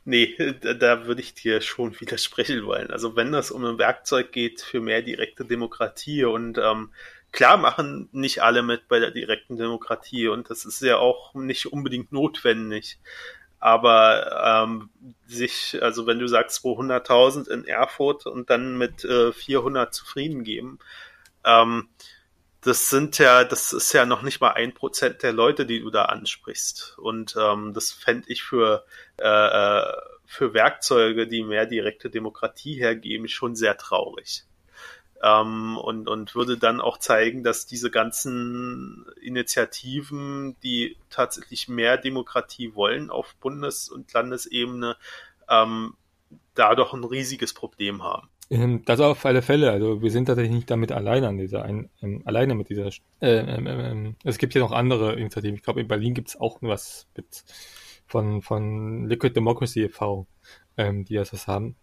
Nee, da würde ich dir schon widersprechen wollen. Also wenn das um ein Werkzeug geht für mehr direkte Demokratie und ähm, klar machen nicht alle mit bei der direkten Demokratie und das ist ja auch nicht unbedingt notwendig. Aber ähm, sich, also wenn du sagst 200.000 in Erfurt und dann mit äh, 400 zufrieden geben, ähm, das sind ja, das ist ja noch nicht mal ein Prozent der Leute, die du da ansprichst. Und ähm, das fände ich für, äh, äh, für Werkzeuge, die mehr direkte Demokratie hergeben, schon sehr traurig. Ähm, und, und würde dann auch zeigen, dass diese ganzen Initiativen, die tatsächlich mehr Demokratie wollen auf Bundes- und Landesebene, ähm, da doch ein riesiges Problem haben. Ähm, das auf alle Fälle. Also wir sind tatsächlich nicht damit alleine an dieser ein, ähm, alleine mit dieser. Äh, ähm, ähm, es gibt ja noch andere Initiativen. Ich glaube in Berlin gibt es auch was mit von von Liquid Democracy e.V., ähm, die das haben.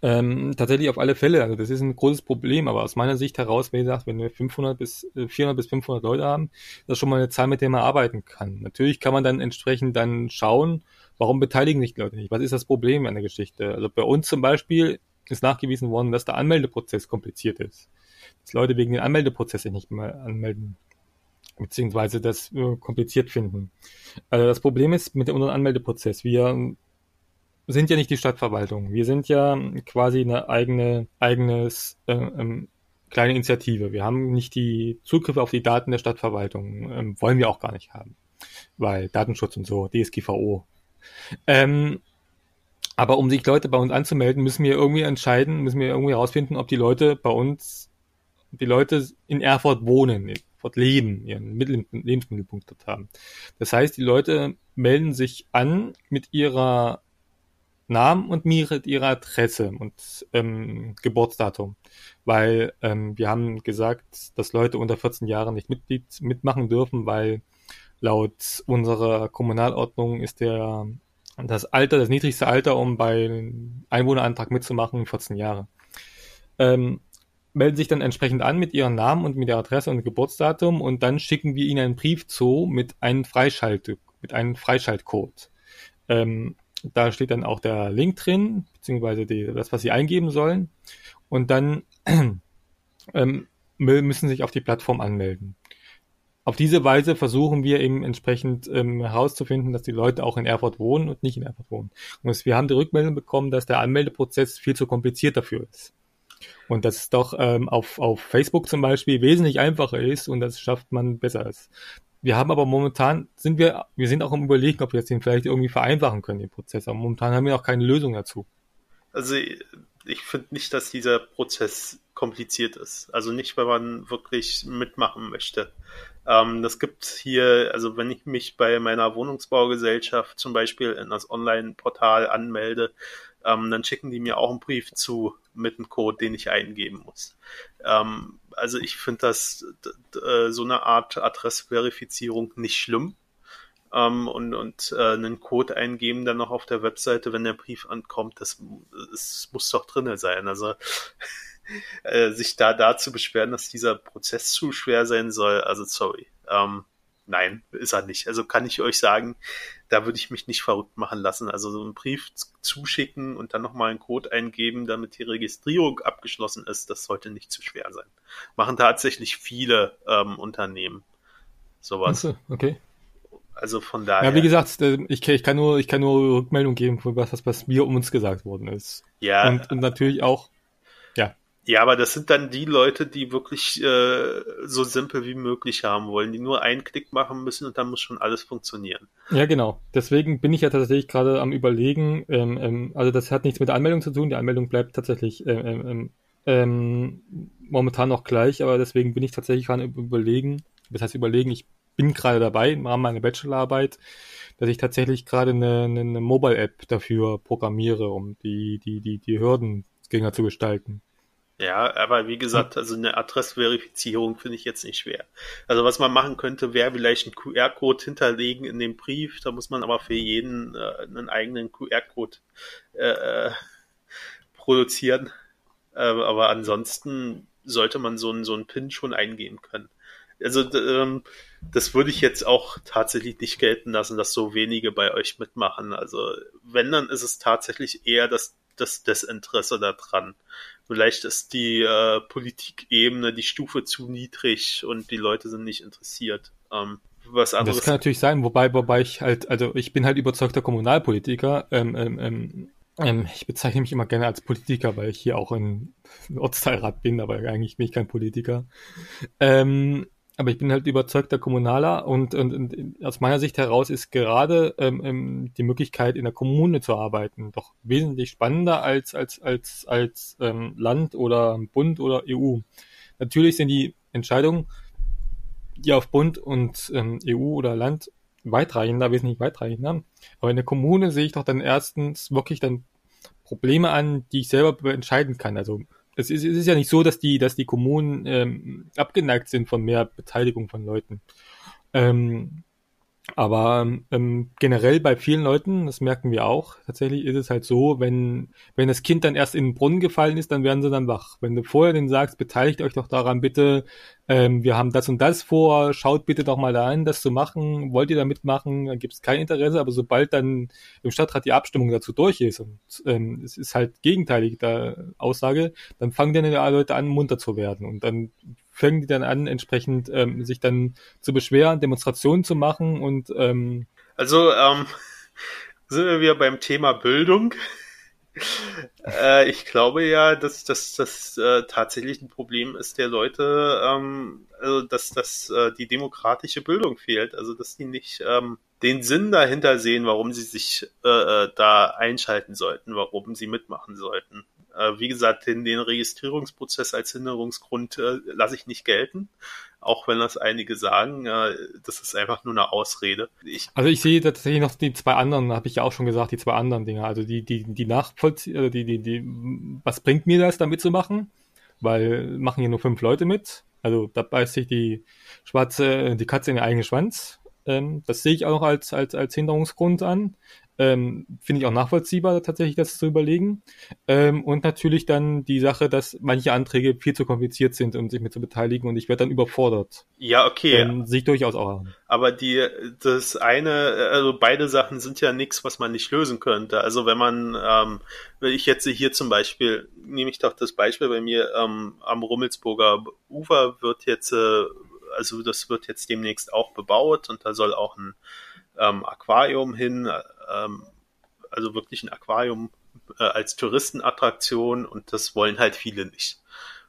Ähm, tatsächlich auf alle Fälle. Also das ist ein großes Problem. Aber aus meiner Sicht heraus, wie gesagt, wenn wir 500 bis 400 äh, bis 500 Leute haben, das ist schon mal eine Zahl, mit der man arbeiten kann. Natürlich kann man dann entsprechend dann schauen, warum beteiligen sich die Leute nicht? Was ist das Problem an der Geschichte? Also bei uns zum Beispiel ist nachgewiesen worden, dass der Anmeldeprozess kompliziert ist. Dass Leute wegen den Anmeldeprozesse nicht mehr anmelden, beziehungsweise das äh, kompliziert finden. Also das Problem ist mit unserem Anmeldeprozess. Wir sind ja nicht die Stadtverwaltung. Wir sind ja quasi eine eigene, eigenes, äh, ähm, kleine Initiative. Wir haben nicht die Zugriffe auf die Daten der Stadtverwaltung. Ähm, wollen wir auch gar nicht haben. Weil Datenschutz und so, DSGVO. Ähm, aber um sich Leute bei uns anzumelden, müssen wir irgendwie entscheiden, müssen wir irgendwie herausfinden, ob die Leute bei uns, die Leute in Erfurt wohnen, in Erfurt leben, ihren Mittel Lebensmittelpunkt dort haben. Das heißt, die Leute melden sich an mit ihrer Namen und mit ihrer Adresse und ähm, Geburtsdatum, weil ähm, wir haben gesagt, dass Leute unter 14 Jahren nicht Mitglied mitmachen dürfen, weil laut unserer Kommunalordnung ist der das Alter, das niedrigste Alter, um bei Einwohnerantrag mitzumachen, 14 Jahre. Ähm, melden sich dann entsprechend an mit ihrem Namen und mit der Adresse und Geburtsdatum und dann schicken wir ihnen einen Brief zu mit einem Freischalt, mit einem Freischaltcode. Ähm, da steht dann auch der Link drin, beziehungsweise die, das, was sie eingeben sollen. Und dann ähm, müssen sich auf die Plattform anmelden auf diese Weise versuchen wir eben entsprechend ähm, herauszufinden, dass die Leute auch in Erfurt wohnen und nicht in Erfurt wohnen. Und wir haben die Rückmeldung bekommen, dass der Anmeldeprozess viel zu kompliziert dafür ist. Und dass es doch ähm, auf, auf Facebook zum Beispiel wesentlich einfacher ist und das schafft man besser. Ist. Wir haben aber momentan, sind wir, wir sind auch im Überlegen, ob wir jetzt den vielleicht irgendwie vereinfachen können, den Prozess. Aber momentan haben wir noch keine Lösung dazu. Also ich finde nicht, dass dieser Prozess kompliziert ist. Also nicht, wenn man wirklich mitmachen möchte. Ähm, das gibt hier, also wenn ich mich bei meiner Wohnungsbaugesellschaft zum Beispiel in das Online-Portal anmelde, ähm, dann schicken die mir auch einen Brief zu mit einem Code, den ich eingeben muss. Ähm, also ich finde das äh, so eine Art Adressverifizierung nicht schlimm. ähm, und, und äh, einen Code eingeben dann noch auf der Webseite, wenn der Brief ankommt. Das, das muss doch drinne sein. Also äh, sich da da zu beschweren, dass dieser Prozess zu schwer sein soll, also sorry. Ähm, nein, ist er nicht. Also kann ich euch sagen, da würde ich mich nicht verrückt machen lassen. Also so einen Brief zuschicken und dann nochmal einen Code eingeben, damit die Registrierung abgeschlossen ist, das sollte nicht zu schwer sein. Machen tatsächlich viele ähm, Unternehmen sowas. Achso, okay. Also von daher. Ja, wie gesagt, äh, ich, ich kann nur, ich kann nur Rückmeldung geben was, was mir um uns gesagt worden ist. Ja. Und, und natürlich auch, ja. Ja, aber das sind dann die Leute, die wirklich äh, so simpel wie möglich haben wollen, die nur einen Klick machen müssen und dann muss schon alles funktionieren. Ja, genau. Deswegen bin ich ja tatsächlich gerade am überlegen, ähm, ähm, also das hat nichts mit der Anmeldung zu tun, die Anmeldung bleibt tatsächlich ähm, ähm, ähm, ähm momentan noch gleich, aber deswegen bin ich tatsächlich gerade überlegen, das heißt überlegen, ich bin gerade dabei im Rahmen meiner Bachelorarbeit, dass ich tatsächlich gerade eine, eine, Mobile-App dafür programmiere, um die, die, die, die Hürden geringer zu gestalten. Ja, aber wie gesagt, also eine Adressverifizierung finde ich jetzt nicht schwer. Also was man machen könnte, wäre vielleicht einen QR-Code hinterlegen in dem Brief. Da muss man aber für jeden äh, einen eigenen QR-Code äh, äh, produzieren. Äh, aber ansonsten sollte man so einen, so einen PIN schon eingeben können. Also ähm, das würde ich jetzt auch tatsächlich nicht gelten lassen, dass so wenige bei euch mitmachen. Also wenn, dann ist es tatsächlich eher das, das Desinteresse daran. Vielleicht ist die äh, Politikebene, die Stufe zu niedrig und die Leute sind nicht interessiert. Ähm, was anderes. Das kann natürlich sein, wobei, wobei ich halt, also ich bin halt überzeugter Kommunalpolitiker. Ähm, ähm, ähm, ähm ich bezeichne mich immer gerne als Politiker, weil ich hier auch in Ortsteilrat bin, aber eigentlich bin ich kein Politiker. Ähm, aber ich bin halt überzeugter Kommunaler und, und, und aus meiner Sicht heraus ist gerade ähm, ähm, die Möglichkeit, in der Kommune zu arbeiten, doch wesentlich spannender als, als, als, als ähm, Land oder Bund oder EU. Natürlich sind die Entscheidungen, die auf Bund und ähm, EU oder Land weitreichender, wesentlich weitreichender. Aber in der Kommune sehe ich doch dann erstens wirklich dann Probleme an, die ich selber entscheiden kann. Also es ist, es ist ja nicht so, dass die, dass die Kommunen ähm, abgeneigt sind von mehr Beteiligung von Leuten. Ähm, aber ähm, generell bei vielen Leuten, das merken wir auch, tatsächlich ist es halt so, wenn, wenn das Kind dann erst in den Brunnen gefallen ist, dann werden sie dann wach. Wenn du vorher denen sagst, beteiligt euch doch daran bitte, ähm, wir haben das und das vor, schaut bitte doch mal da an, das zu machen, wollt ihr da mitmachen, dann gibt es kein Interesse, aber sobald dann im Stadtrat die Abstimmung dazu durch ist und ähm, es ist halt gegenteilig der Aussage, dann fangen dann die Leute an, munter zu werden. Und dann fangen die dann an, entsprechend ähm, sich dann zu beschweren, Demonstrationen zu machen und ähm, also ähm, sind wir wieder beim Thema Bildung. äh, ich glaube ja, dass das dass, äh, tatsächlich ein Problem ist der Leute, ähm, also dass, dass äh, die demokratische Bildung fehlt, also dass die nicht ähm, den Sinn dahinter sehen, warum sie sich äh, äh da einschalten sollten, warum sie mitmachen sollten. Äh, wie gesagt, den, den Registrierungsprozess als Hinderungsgrund äh, lasse ich nicht gelten. Auch wenn das einige sagen, äh, das ist einfach nur eine Ausrede. Ich also ich sehe tatsächlich noch die zwei anderen, habe ich ja auch schon gesagt, die zwei anderen Dinge. Also die, die, die Nachvollzieh, also die, die, die, was bringt mir das, da mitzumachen? Weil machen hier nur fünf Leute mit. Also da beißt sich die schwarze, die Katze in den eigenen Schwanz. Ähm, das sehe ich auch noch als, als, als Hinderungsgrund an. Ähm, Finde ich auch nachvollziehbar, tatsächlich das zu überlegen. Ähm, und natürlich dann die Sache, dass manche Anträge viel zu kompliziert sind, um sich mit zu beteiligen und ich werde dann überfordert. Ja, okay. Ähm, sehe ich durchaus auch an. Aber die, das eine, also beide Sachen sind ja nichts, was man nicht lösen könnte. Also wenn man, ähm, wenn ich jetzt hier zum Beispiel, nehme ich doch das Beispiel bei mir, ähm, am Rummelsburger Ufer wird jetzt, äh, also das wird jetzt demnächst auch bebaut und da soll auch ein ähm, Aquarium hin, ähm, also wirklich ein Aquarium äh, als Touristenattraktion und das wollen halt viele nicht.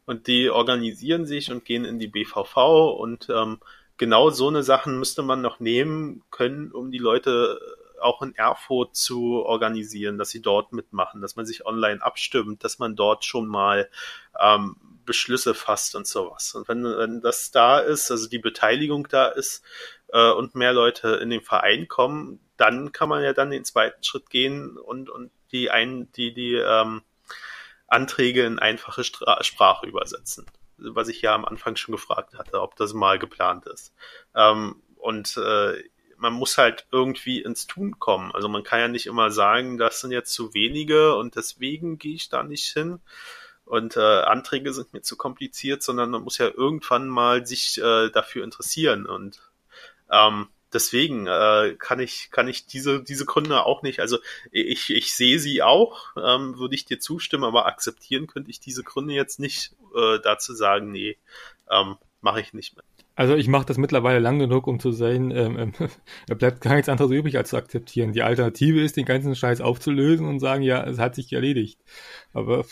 Und die organisieren sich und gehen in die BVV und ähm, genau so eine Sachen müsste man noch nehmen können, um die Leute auch in Erfurt zu organisieren, dass sie dort mitmachen, dass man sich online abstimmt, dass man dort schon mal ähm, Beschlüsse fasst und sowas. Und wenn, wenn das da ist, also die Beteiligung da ist äh, und mehr Leute in den Verein kommen, dann kann man ja dann den zweiten Schritt gehen und, und die ein, die, die ähm, Anträge in einfache Stra Sprache übersetzen. Was ich ja am Anfang schon gefragt hatte, ob das mal geplant ist. Ähm, und äh, man muss halt irgendwie ins Tun kommen. Also man kann ja nicht immer sagen, das sind jetzt zu wenige und deswegen gehe ich da nicht hin und äh, Anträge sind mir zu kompliziert, sondern man muss ja irgendwann mal sich äh, dafür interessieren und ähm, deswegen äh, kann ich kann ich diese diese Gründe auch nicht. Also ich ich sehe sie auch, ähm, würde ich dir zustimmen, aber akzeptieren könnte ich diese Gründe jetzt nicht äh, dazu sagen, nee, ähm, mache ich nicht mehr. Also ich mache das mittlerweile lang genug, um zu sehen, ähm, da bleibt gar nichts anderes übrig, als zu akzeptieren. Die Alternative ist, den ganzen Scheiß aufzulösen und sagen, ja, es hat sich erledigt. Aber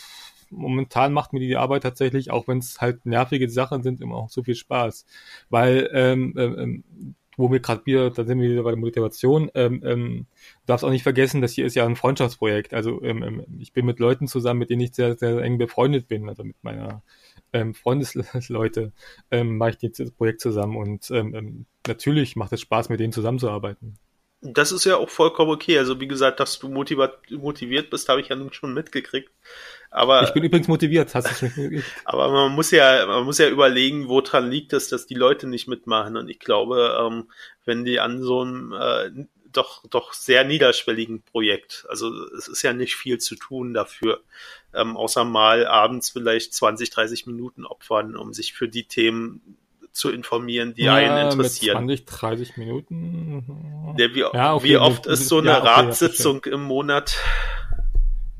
momentan macht mir die Arbeit tatsächlich, auch wenn es halt nervige Sachen sind, immer auch so viel Spaß. Weil ähm, ähm, ähm wo wir gerade wieder, da sind wir wieder bei der Motivation, ähm, ähm, darfst auch nicht vergessen, das hier ist ja ein Freundschaftsprojekt. Also ähm, ähm, ich bin mit Leuten zusammen, mit denen ich sehr, sehr eng befreundet bin, also mit meiner ähm, Freundesleute ähm, mache ich jetzt das Projekt zusammen und ähm, ähm, natürlich macht es Spaß, mit denen zusammenzuarbeiten. Das ist ja auch vollkommen okay. Also wie gesagt, dass du motiviert bist, habe ich ja nun schon mitgekriegt. Aber ich bin übrigens motiviert, hast du schon mitgekriegt. Aber man muss ja, man muss ja überlegen, woran liegt es, dass die Leute nicht mitmachen. Und ich glaube, ähm, wenn die an so einem äh, doch, doch sehr niederschwelligen Projekt. Also es ist ja nicht viel zu tun dafür, ähm, außer mal abends vielleicht 20, 30 Minuten opfern, um sich für die Themen zu informieren, die ja, einen interessieren. Mit 20, 30 Minuten. Ja, wie, ja, okay, wie oft ist so eine ja, okay, Ratssitzung im Monat?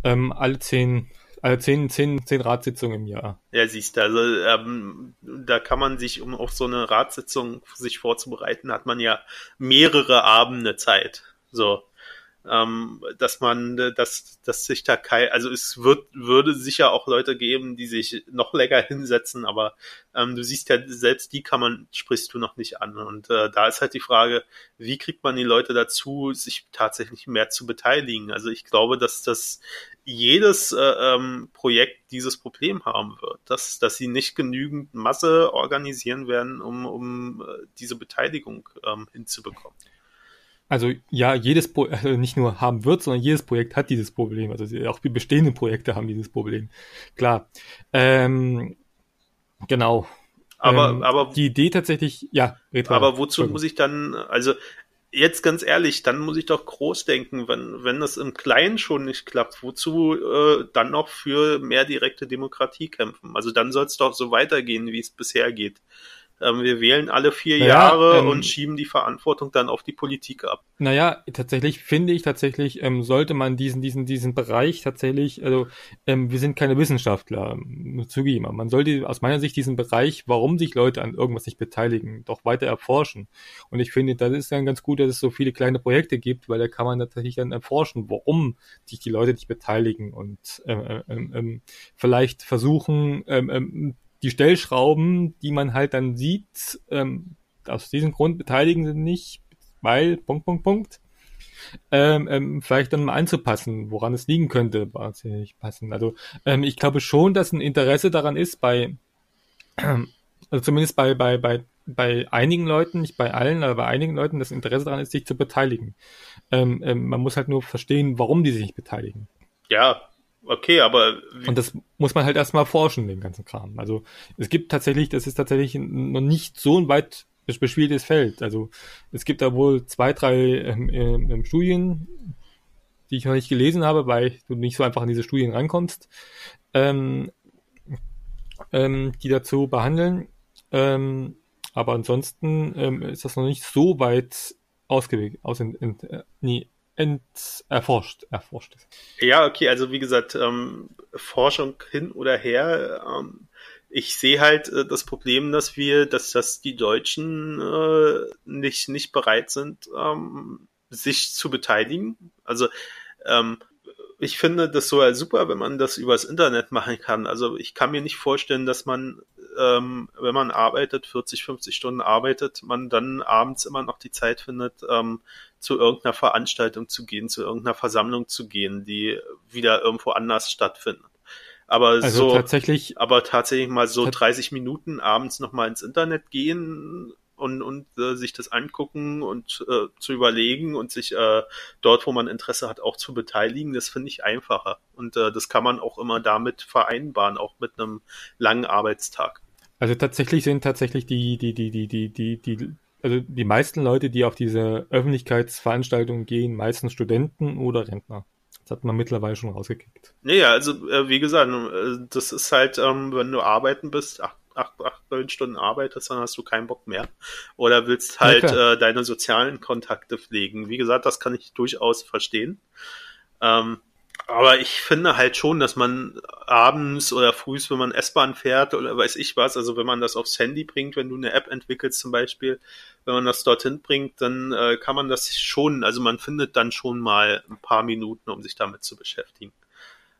Ähm, alle zehn also zehn, zehn, zehn Ratssitzungen im Jahr. Ja, siehst du, also ähm, da kann man sich, um auf so eine Ratssitzung sich vorzubereiten, hat man ja mehrere Abende Zeit. So ähm, dass man, dass, dass sich da kein, also es wird, würde sicher auch Leute geben, die sich noch länger hinsetzen, aber ähm, du siehst ja, selbst die kann man, sprichst du noch nicht an. Und äh, da ist halt die Frage, wie kriegt man die Leute dazu, sich tatsächlich mehr zu beteiligen? Also ich glaube, dass das jedes äh, ähm, Projekt dieses Problem haben wird, dass, dass sie nicht genügend Masse organisieren werden, um, um äh, diese Beteiligung ähm, hinzubekommen. Also ja, jedes Pro also nicht nur haben wird, sondern jedes Projekt hat dieses Problem. Also auch die bestehenden Projekte haben dieses Problem. Klar. Ähm, genau. Aber, ähm, aber die Idee tatsächlich, ja. Aber wozu muss ich dann, also jetzt ganz ehrlich, dann muss ich doch groß denken, wenn, wenn das im Kleinen schon nicht klappt, wozu äh, dann noch für mehr direkte Demokratie kämpfen? Also dann soll es doch so weitergehen, wie es bisher geht. Ähm, wir wählen alle vier naja, Jahre ähm, und schieben die Verantwortung dann auf die Politik ab. Naja, tatsächlich finde ich tatsächlich, ähm, sollte man diesen, diesen, diesen Bereich tatsächlich, also ähm, wir sind keine Wissenschaftler, zugeben, aber man sollte aus meiner Sicht diesen Bereich, warum sich Leute an irgendwas nicht beteiligen, doch weiter erforschen. Und ich finde, das ist dann ganz gut, dass es so viele kleine Projekte gibt, weil da kann man tatsächlich dann erforschen, warum sich die Leute nicht beteiligen und ähm, ähm, ähm, vielleicht versuchen, ähm, ähm, die Stellschrauben, die man halt dann sieht, ähm, aus diesem Grund beteiligen sie nicht, weil, Punkt, Punkt, Punkt, ähm, ähm, vielleicht dann mal anzupassen, woran es liegen könnte, was sie nicht passen. Also ähm, ich glaube schon, dass ein Interesse daran ist, bei, also zumindest bei, bei, bei, bei einigen Leuten, nicht bei allen, aber bei einigen Leuten, das Interesse daran ist, sich zu beteiligen. Ähm, ähm, man muss halt nur verstehen, warum die sich nicht beteiligen. Ja, Okay, aber. Und das muss man halt erstmal forschen, den ganzen Kram. Also es gibt tatsächlich, das ist tatsächlich noch nicht so ein weit bespieltes Feld. Also es gibt da wohl zwei, drei ähm, ähm, Studien, die ich noch nicht gelesen habe, weil du nicht so einfach an diese Studien rankommst, ähm, ähm, die dazu behandeln. Ähm, aber ansonsten ähm, ist das noch nicht so weit ausgewählt, aus in, in, äh, nee, ent, erforscht, erforscht ist. Ja, okay, also wie gesagt, ähm, Forschung hin oder her, ähm, ich sehe halt äh, das Problem, dass wir, dass, dass die Deutschen äh, nicht, nicht bereit sind, ähm, sich zu beteiligen. Also ähm, ich finde das so super, wenn man das übers Internet machen kann. Also ich kann mir nicht vorstellen, dass man, ähm, wenn man arbeitet, 40, 50 Stunden arbeitet, man dann abends immer noch die Zeit findet, ähm, zu irgendeiner Veranstaltung zu gehen, zu irgendeiner Versammlung zu gehen, die wieder irgendwo anders stattfindet. Aber also so, tatsächlich, aber tatsächlich mal so 30 Minuten abends nochmal ins Internet gehen und, und äh, sich das angucken und äh, zu überlegen und sich äh, dort, wo man Interesse hat, auch zu beteiligen, das finde ich einfacher. Und äh, das kann man auch immer damit vereinbaren, auch mit einem langen Arbeitstag. Also tatsächlich sind tatsächlich die, die, die, die, die, die, die also die meisten Leute, die auf diese Öffentlichkeitsveranstaltungen gehen, meistens Studenten oder Rentner. Das hat man mittlerweile schon rausgekickt. Naja, also äh, wie gesagt, äh, das ist halt, ähm, wenn du arbeiten bist, acht, acht, acht, neun Stunden arbeitest, dann hast du keinen Bock mehr. Oder willst halt ja, äh, deine sozialen Kontakte pflegen. Wie gesagt, das kann ich durchaus verstehen. Ähm, aber ich finde halt schon, dass man abends oder frühs, wenn man S-Bahn fährt oder weiß ich was, also wenn man das aufs Handy bringt, wenn du eine App entwickelst zum Beispiel, wenn man das dorthin bringt, dann äh, kann man das schon, also man findet dann schon mal ein paar Minuten, um sich damit zu beschäftigen.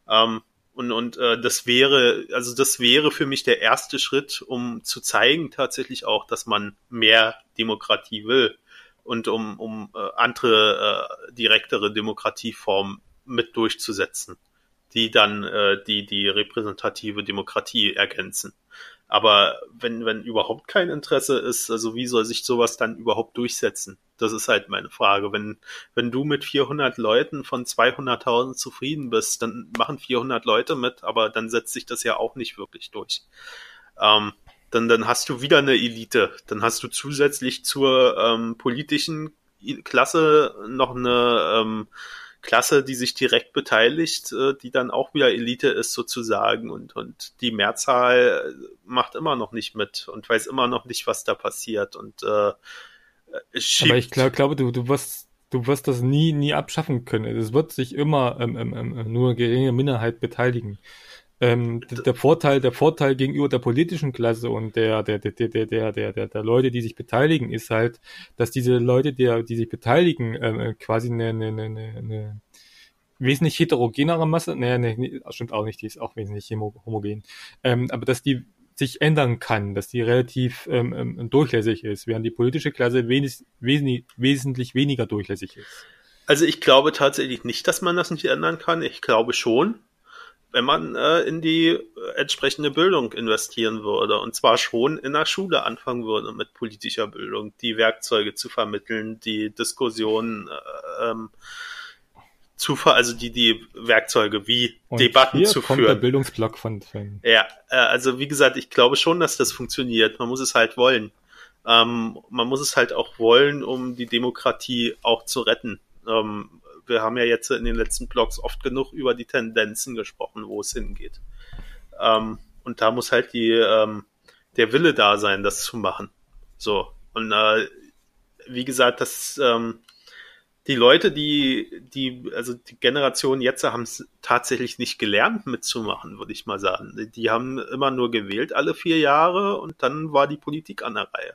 Ähm, und und äh, das wäre, also das wäre für mich der erste Schritt, um zu zeigen tatsächlich auch, dass man mehr Demokratie will und um, um äh, andere äh, direktere Demokratieformen mit durchzusetzen, die dann äh, die, die repräsentative Demokratie ergänzen. Aber wenn, wenn überhaupt kein Interesse ist, also wie soll sich sowas dann überhaupt durchsetzen? Das ist halt meine Frage. Wenn, wenn du mit 400 Leuten von 200.000 zufrieden bist, dann machen 400 Leute mit, aber dann setzt sich das ja auch nicht wirklich durch. Ähm, dann, dann hast du wieder eine Elite. Dann hast du zusätzlich zur ähm, politischen Klasse noch eine ähm, Klasse, die sich direkt beteiligt, äh, die dann auch wieder Elite ist sozusagen und, und die Mehrzahl macht immer noch nicht mit und weiß immer noch nicht, was da passiert und äh, schiebt. Aber ich glaub, glaube, du, du wirst, du wirst das nie, nie abschaffen können. Es wird sich immer ähm, ähm, ähm nur eine geringe Minderheit beteiligen. Ähm, der Vorteil, der Vorteil gegenüber der politischen Klasse und der, der, der, der, der, der, der, der Leute, die sich beteiligen, ist halt, dass diese Leute, der, die sich beteiligen, ähm, quasi eine, eine, eine, eine wesentlich heterogenere Masse, nee, nee, stimmt auch nicht, die ist auch wesentlich homogen, ähm, aber dass die sich ändern kann, dass die relativ ähm, ähm, durchlässig ist, während die politische Klasse wenig, wesentlich, wesentlich weniger durchlässig ist. Also ich glaube tatsächlich nicht, dass man das nicht ändern kann. Ich glaube schon, wenn man äh, in die äh, entsprechende Bildung investieren würde. Und zwar schon in der Schule anfangen würde mit politischer Bildung, die Werkzeuge zu vermitteln, die Diskussionen äh, ähm, zu ver also die, die Werkzeuge wie Und Debatten zu kommt führen. Der Bildungsblock von Fang. Ja, äh, also wie gesagt, ich glaube schon, dass das funktioniert. Man muss es halt wollen. Ähm, man muss es halt auch wollen, um die Demokratie auch zu retten. Ähm, wir haben ja jetzt in den letzten Blogs oft genug über die Tendenzen gesprochen, wo es hingeht. Ähm, und da muss halt die, ähm, der Wille da sein, das zu machen. So. Und äh, wie gesagt, das, ähm, die Leute, die, die, also die Generation jetzt haben es tatsächlich nicht gelernt mitzumachen, würde ich mal sagen. Die haben immer nur gewählt alle vier Jahre und dann war die Politik an der Reihe.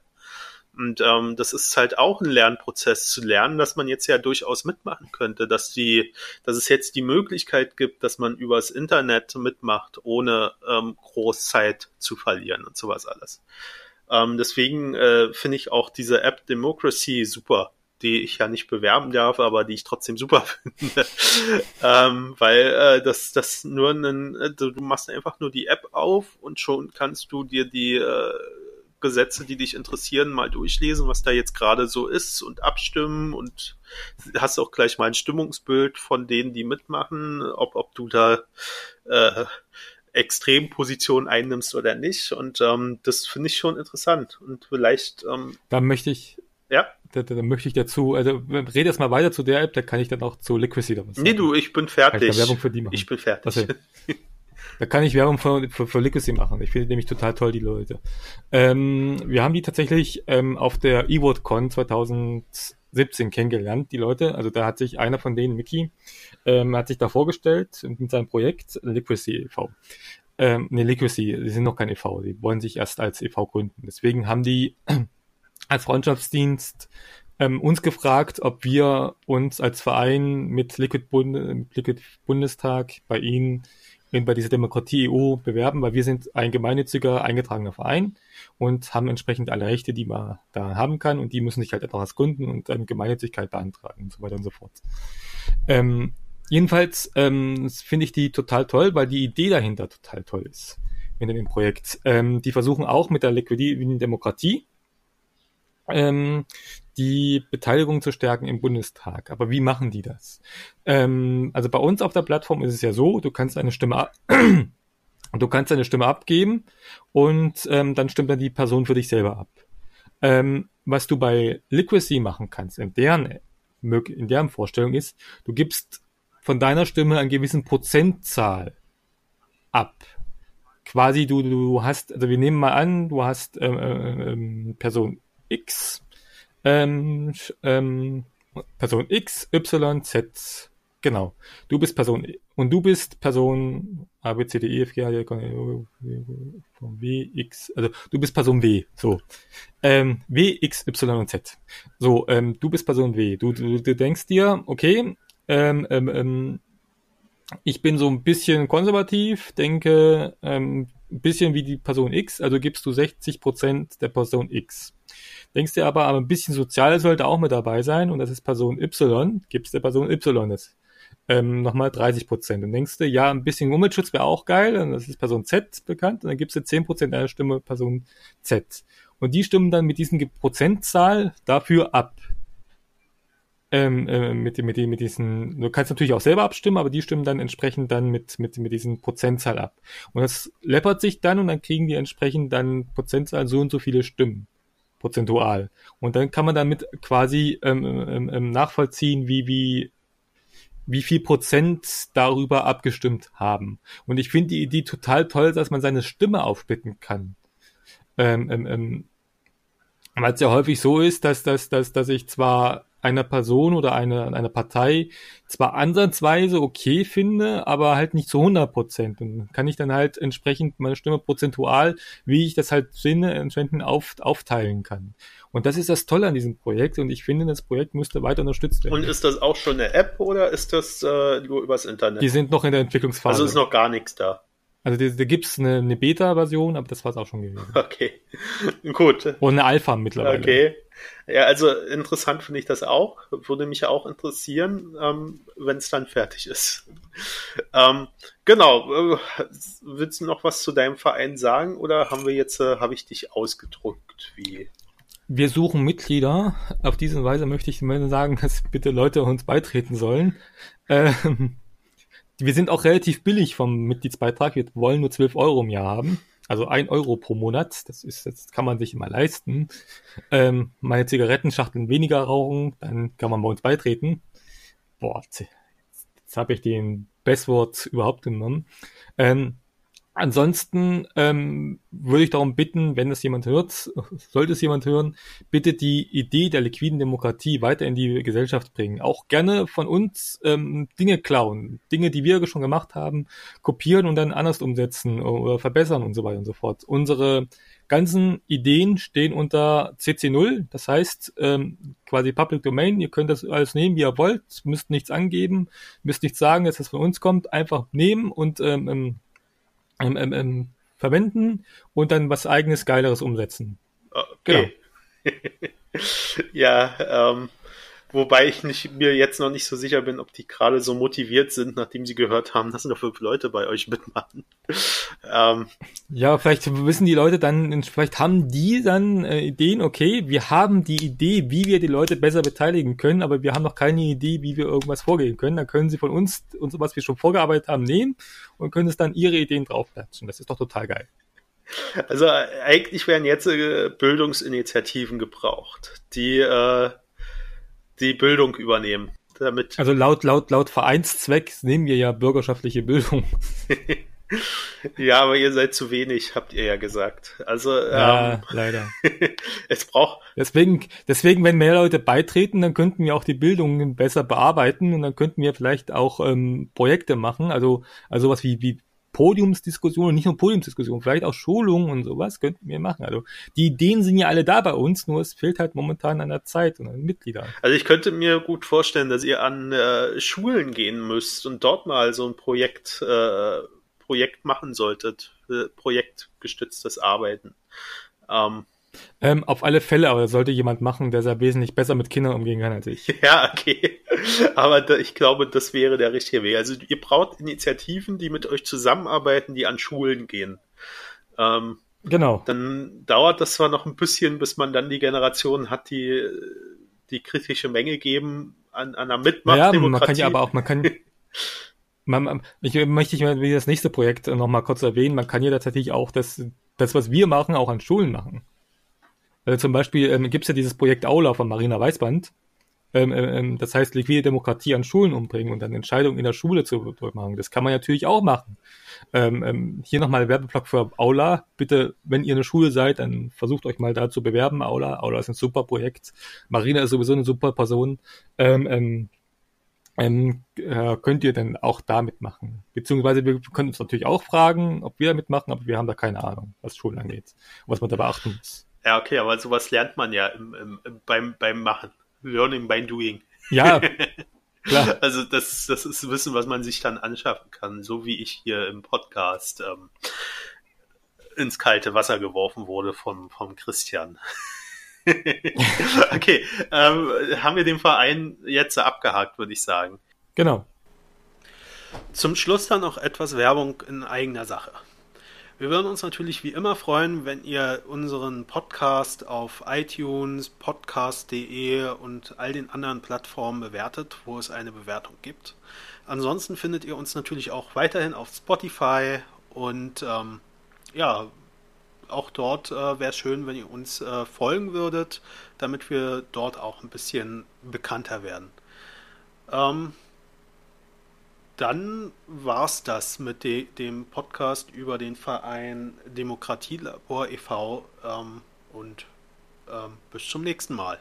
Und ähm, das ist halt auch ein Lernprozess zu lernen, dass man jetzt ja durchaus mitmachen könnte, dass die, dass es jetzt die Möglichkeit gibt, dass man übers Internet mitmacht, ohne ähm, Großzeit zu verlieren und sowas alles. Ähm, deswegen äh, finde ich auch diese App Democracy super, die ich ja nicht bewerben darf, aber die ich trotzdem super finde. ähm, weil äh, das, das nur ein, äh, du machst einfach nur die App auf und schon kannst du dir die äh, Gesetze, die dich interessieren, mal durchlesen, was da jetzt gerade so ist und abstimmen und hast auch gleich mal ein Stimmungsbild von denen, die mitmachen, ob, ob du da äh, Extremposition einnimmst oder nicht. Und ähm, das finde ich schon interessant. Und vielleicht. Ähm, da möchte ich. Ja. Da, da, da möchte ich dazu, also rede jetzt mal weiter zu der App, da kann ich dann auch zu Liquidity was sagen. Nee, du, ich bin fertig. Ich Werbung für die machen. Ich bin fertig. Da kann ich Werbung für, für, für Legacy machen. Ich finde nämlich total toll, die Leute. Ähm, wir haben die tatsächlich ähm, auf der eWorldCon 2017 kennengelernt, die Leute. Also da hat sich einer von denen, Mickey, ähm, hat sich da vorgestellt mit seinem Projekt Liquidity e.V. Ähm, ne, Liquidity, die sind noch kein e.V., die wollen sich erst als e.V. gründen. Deswegen haben die als Freundschaftsdienst ähm, uns gefragt, ob wir uns als Verein mit Liquid, Bund mit Liquid Bundestag bei ihnen bei dieser Demokratie EU bewerben, weil wir sind ein gemeinnütziger eingetragener Verein und haben entsprechend alle Rechte, die man da haben kann und die müssen sich halt etwas gründen und eine Gemeinnützigkeit beantragen und so weiter und so fort. Ähm, jedenfalls ähm, finde ich die total toll, weil die Idee dahinter total toll ist in dem Projekt. Ähm, die versuchen auch mit der liquiden Demokratie ähm, die Beteiligung zu stärken im Bundestag. Aber wie machen die das? Ähm, also bei uns auf der Plattform ist es ja so, du kannst eine Stimme du kannst deine Stimme abgeben und ähm, dann stimmt dann die Person für dich selber ab. Ähm, was du bei Liquidity machen kannst, in deren, in deren Vorstellung ist, du gibst von deiner Stimme einen gewissen Prozentzahl ab. Quasi du, du hast, also wir nehmen mal an, du hast äh, ähm, Person X, ähm, ähm, Person X, Y, Z, genau. Du bist Person und du bist Person A, B, C, D, E, F, G, H, I, von W, X, also du bist Person W, so. Ähm, w, X, Y und Z. So, ähm, du bist Person W. Du, du, du denkst dir, okay, ähm, ähm, ähm, ich bin so ein bisschen konservativ, denke ähm, ein bisschen wie die Person X, also gibst du 60 Prozent der Person X. Denkst dir aber, aber ein bisschen sozial sollte auch mit dabei sein und das ist Person Y, gibst der Person Y das ähm, nochmal 30 Prozent. Und denkst du, ja, ein bisschen Umweltschutz wäre auch geil, und das ist Person Z bekannt, und dann gibst du 10 Prozent deiner Stimme Person Z. Und die stimmen dann mit diesen Prozentzahl dafür ab ähm, äh, mit, mit, mit diesen, du kannst natürlich auch selber abstimmen, aber die stimmen dann entsprechend dann mit, mit, mit diesen Prozentzahl ab. Und das läppert sich dann und dann kriegen die entsprechend dann Prozentzahl so und so viele Stimmen. Prozentual. Und dann kann man damit quasi ähm, ähm, ähm, nachvollziehen, wie, wie, wie viel Prozent darüber abgestimmt haben. Und ich finde die Idee total toll, dass man seine Stimme aufsplitten kann. Ähm, ähm, ähm, weil es ja häufig so ist, dass, dass, dass, dass ich zwar einer Person oder einer eine Partei zwar ansatzweise okay finde, aber halt nicht zu 100 Prozent. Und kann ich dann halt entsprechend meine Stimme prozentual, wie ich das halt finde, entsprechend auf, aufteilen kann. Und das ist das Tolle an diesem Projekt und ich finde, das Projekt müsste weiter unterstützt werden. Und ist das auch schon eine App oder ist das äh, nur übers Internet? Die sind noch in der Entwicklungsphase. Also ist noch gar nichts da. Also da gibt's eine, eine Beta-Version, aber das war's auch schon gewesen. Okay, gut. Und eine Alpha mittlerweile. Okay. Ja, also interessant finde ich das auch. Würde mich auch interessieren, ähm, wenn es dann fertig ist. ähm, genau. Äh, willst du noch was zu deinem Verein sagen oder haben wir jetzt, äh, habe ich dich ausgedrückt? Wie? Wir suchen Mitglieder. Auf diese Weise möchte ich sagen, dass bitte Leute uns beitreten sollen. Ähm, wir sind auch relativ billig vom Mitgliedsbeitrag. Wir wollen nur 12 Euro im Jahr haben. Also ein Euro pro Monat. Das ist, das kann man sich immer leisten. Ähm, meine Zigarettenschachteln weniger rauchen, dann kann man bei uns beitreten. Boah, jetzt, jetzt habe ich den Bestwort überhaupt genommen. Ähm, Ansonsten ähm, würde ich darum bitten, wenn es jemand hört, sollte es jemand hören, bitte die Idee der liquiden Demokratie weiter in die Gesellschaft bringen. Auch gerne von uns ähm, Dinge klauen, Dinge, die wir schon gemacht haben, kopieren und dann anders umsetzen oder verbessern und so weiter und so fort. Unsere ganzen Ideen stehen unter CC0, das heißt ähm, quasi Public Domain. Ihr könnt das alles nehmen, wie ihr wollt, müsst nichts angeben, müsst nichts sagen, dass das von uns kommt, einfach nehmen und ähm, ähm ähm, ähm, verwenden und dann was eigenes, geileres umsetzen. Okay. Genau. ja, ähm, Wobei ich nicht, mir jetzt noch nicht so sicher bin, ob die gerade so motiviert sind, nachdem sie gehört haben, dass noch fünf Leute bei euch mitmachen. ähm, ja, vielleicht wissen die Leute dann, vielleicht haben die dann äh, Ideen, okay, wir haben die Idee, wie wir die Leute besser beteiligen können, aber wir haben noch keine Idee, wie wir irgendwas vorgehen können. Dann können sie von uns und so was wir schon vorgearbeitet haben, nehmen und können es dann ihre Ideen draufklatschen. Das ist doch total geil. Also eigentlich werden jetzt äh, Bildungsinitiativen gebraucht, die äh, die Bildung übernehmen. Damit also laut, laut, laut Vereinszweck nehmen wir ja bürgerschaftliche Bildung. ja, aber ihr seid zu wenig, habt ihr ja gesagt. Also ja, ähm, leider. es braucht. Deswegen, deswegen, wenn mehr Leute beitreten, dann könnten wir auch die Bildung besser bearbeiten und dann könnten wir vielleicht auch ähm, Projekte machen. Also, also was wie, wie Podiumsdiskussionen, nicht nur Podiumsdiskussionen, vielleicht auch Schulungen und sowas könnten wir machen. Also die Ideen sind ja alle da bei uns, nur es fehlt halt momentan an der Zeit und an den Mitgliedern. Also ich könnte mir gut vorstellen, dass ihr an äh, Schulen gehen müsst und dort mal so ein Projekt, äh, Projekt machen solltet, äh, projektgestütztes Arbeiten. Ähm, ähm, auf alle Fälle, aber das sollte jemand machen, der sehr wesentlich besser mit Kindern umgehen kann als ich. Ja, okay. Aber da, ich glaube, das wäre der richtige Weg. Also ihr braucht Initiativen, die mit euch zusammenarbeiten, die an Schulen gehen. Ähm, genau. Dann dauert das zwar noch ein bisschen, bis man dann die Generation hat, die die kritische Menge geben an, an einer Mitmachdemokratie. Ja, man kann ja aber auch, man kann man, ich möchte ich das nächste Projekt noch mal kurz erwähnen. Man kann ja tatsächlich auch das, das, was wir machen, auch an Schulen machen. Also zum Beispiel ähm, gibt es ja dieses Projekt Aula von Marina Weißband. Ähm, ähm, ähm, das heißt, liquide Demokratie an Schulen umbringen und dann Entscheidungen in der Schule zu machen. Das kann man natürlich auch machen. Ähm, ähm, hier nochmal Werbeblock für Aula. Bitte, wenn ihr eine Schule seid, dann versucht euch mal da zu bewerben. Aula, Aula ist ein super Projekt. Marina ist sowieso eine super Person. Ähm, ähm, ähm, äh, könnt ihr denn auch da mitmachen? Beziehungsweise wir können uns natürlich auch fragen, ob wir da mitmachen, aber wir haben da keine Ahnung, was Schulen angeht was man da beachten muss. Ja, okay, aber sowas lernt man ja im, im, beim, beim Machen. Learning by doing. Ja, klar. Also das, das ist Wissen, was man sich dann anschaffen kann, so wie ich hier im Podcast ähm, ins kalte Wasser geworfen wurde vom, vom Christian. okay, ähm, haben wir den Verein jetzt abgehakt, würde ich sagen. Genau. Zum Schluss dann noch etwas Werbung in eigener Sache. Wir würden uns natürlich wie immer freuen, wenn ihr unseren Podcast auf iTunes, podcast.de und all den anderen Plattformen bewertet, wo es eine Bewertung gibt. Ansonsten findet ihr uns natürlich auch weiterhin auf Spotify und ähm, ja, auch dort äh, wäre es schön, wenn ihr uns äh, folgen würdet, damit wir dort auch ein bisschen bekannter werden. Ähm, dann war es das mit de dem Podcast über den Verein Demokratielabor e.V. Ähm, und ähm, bis zum nächsten Mal.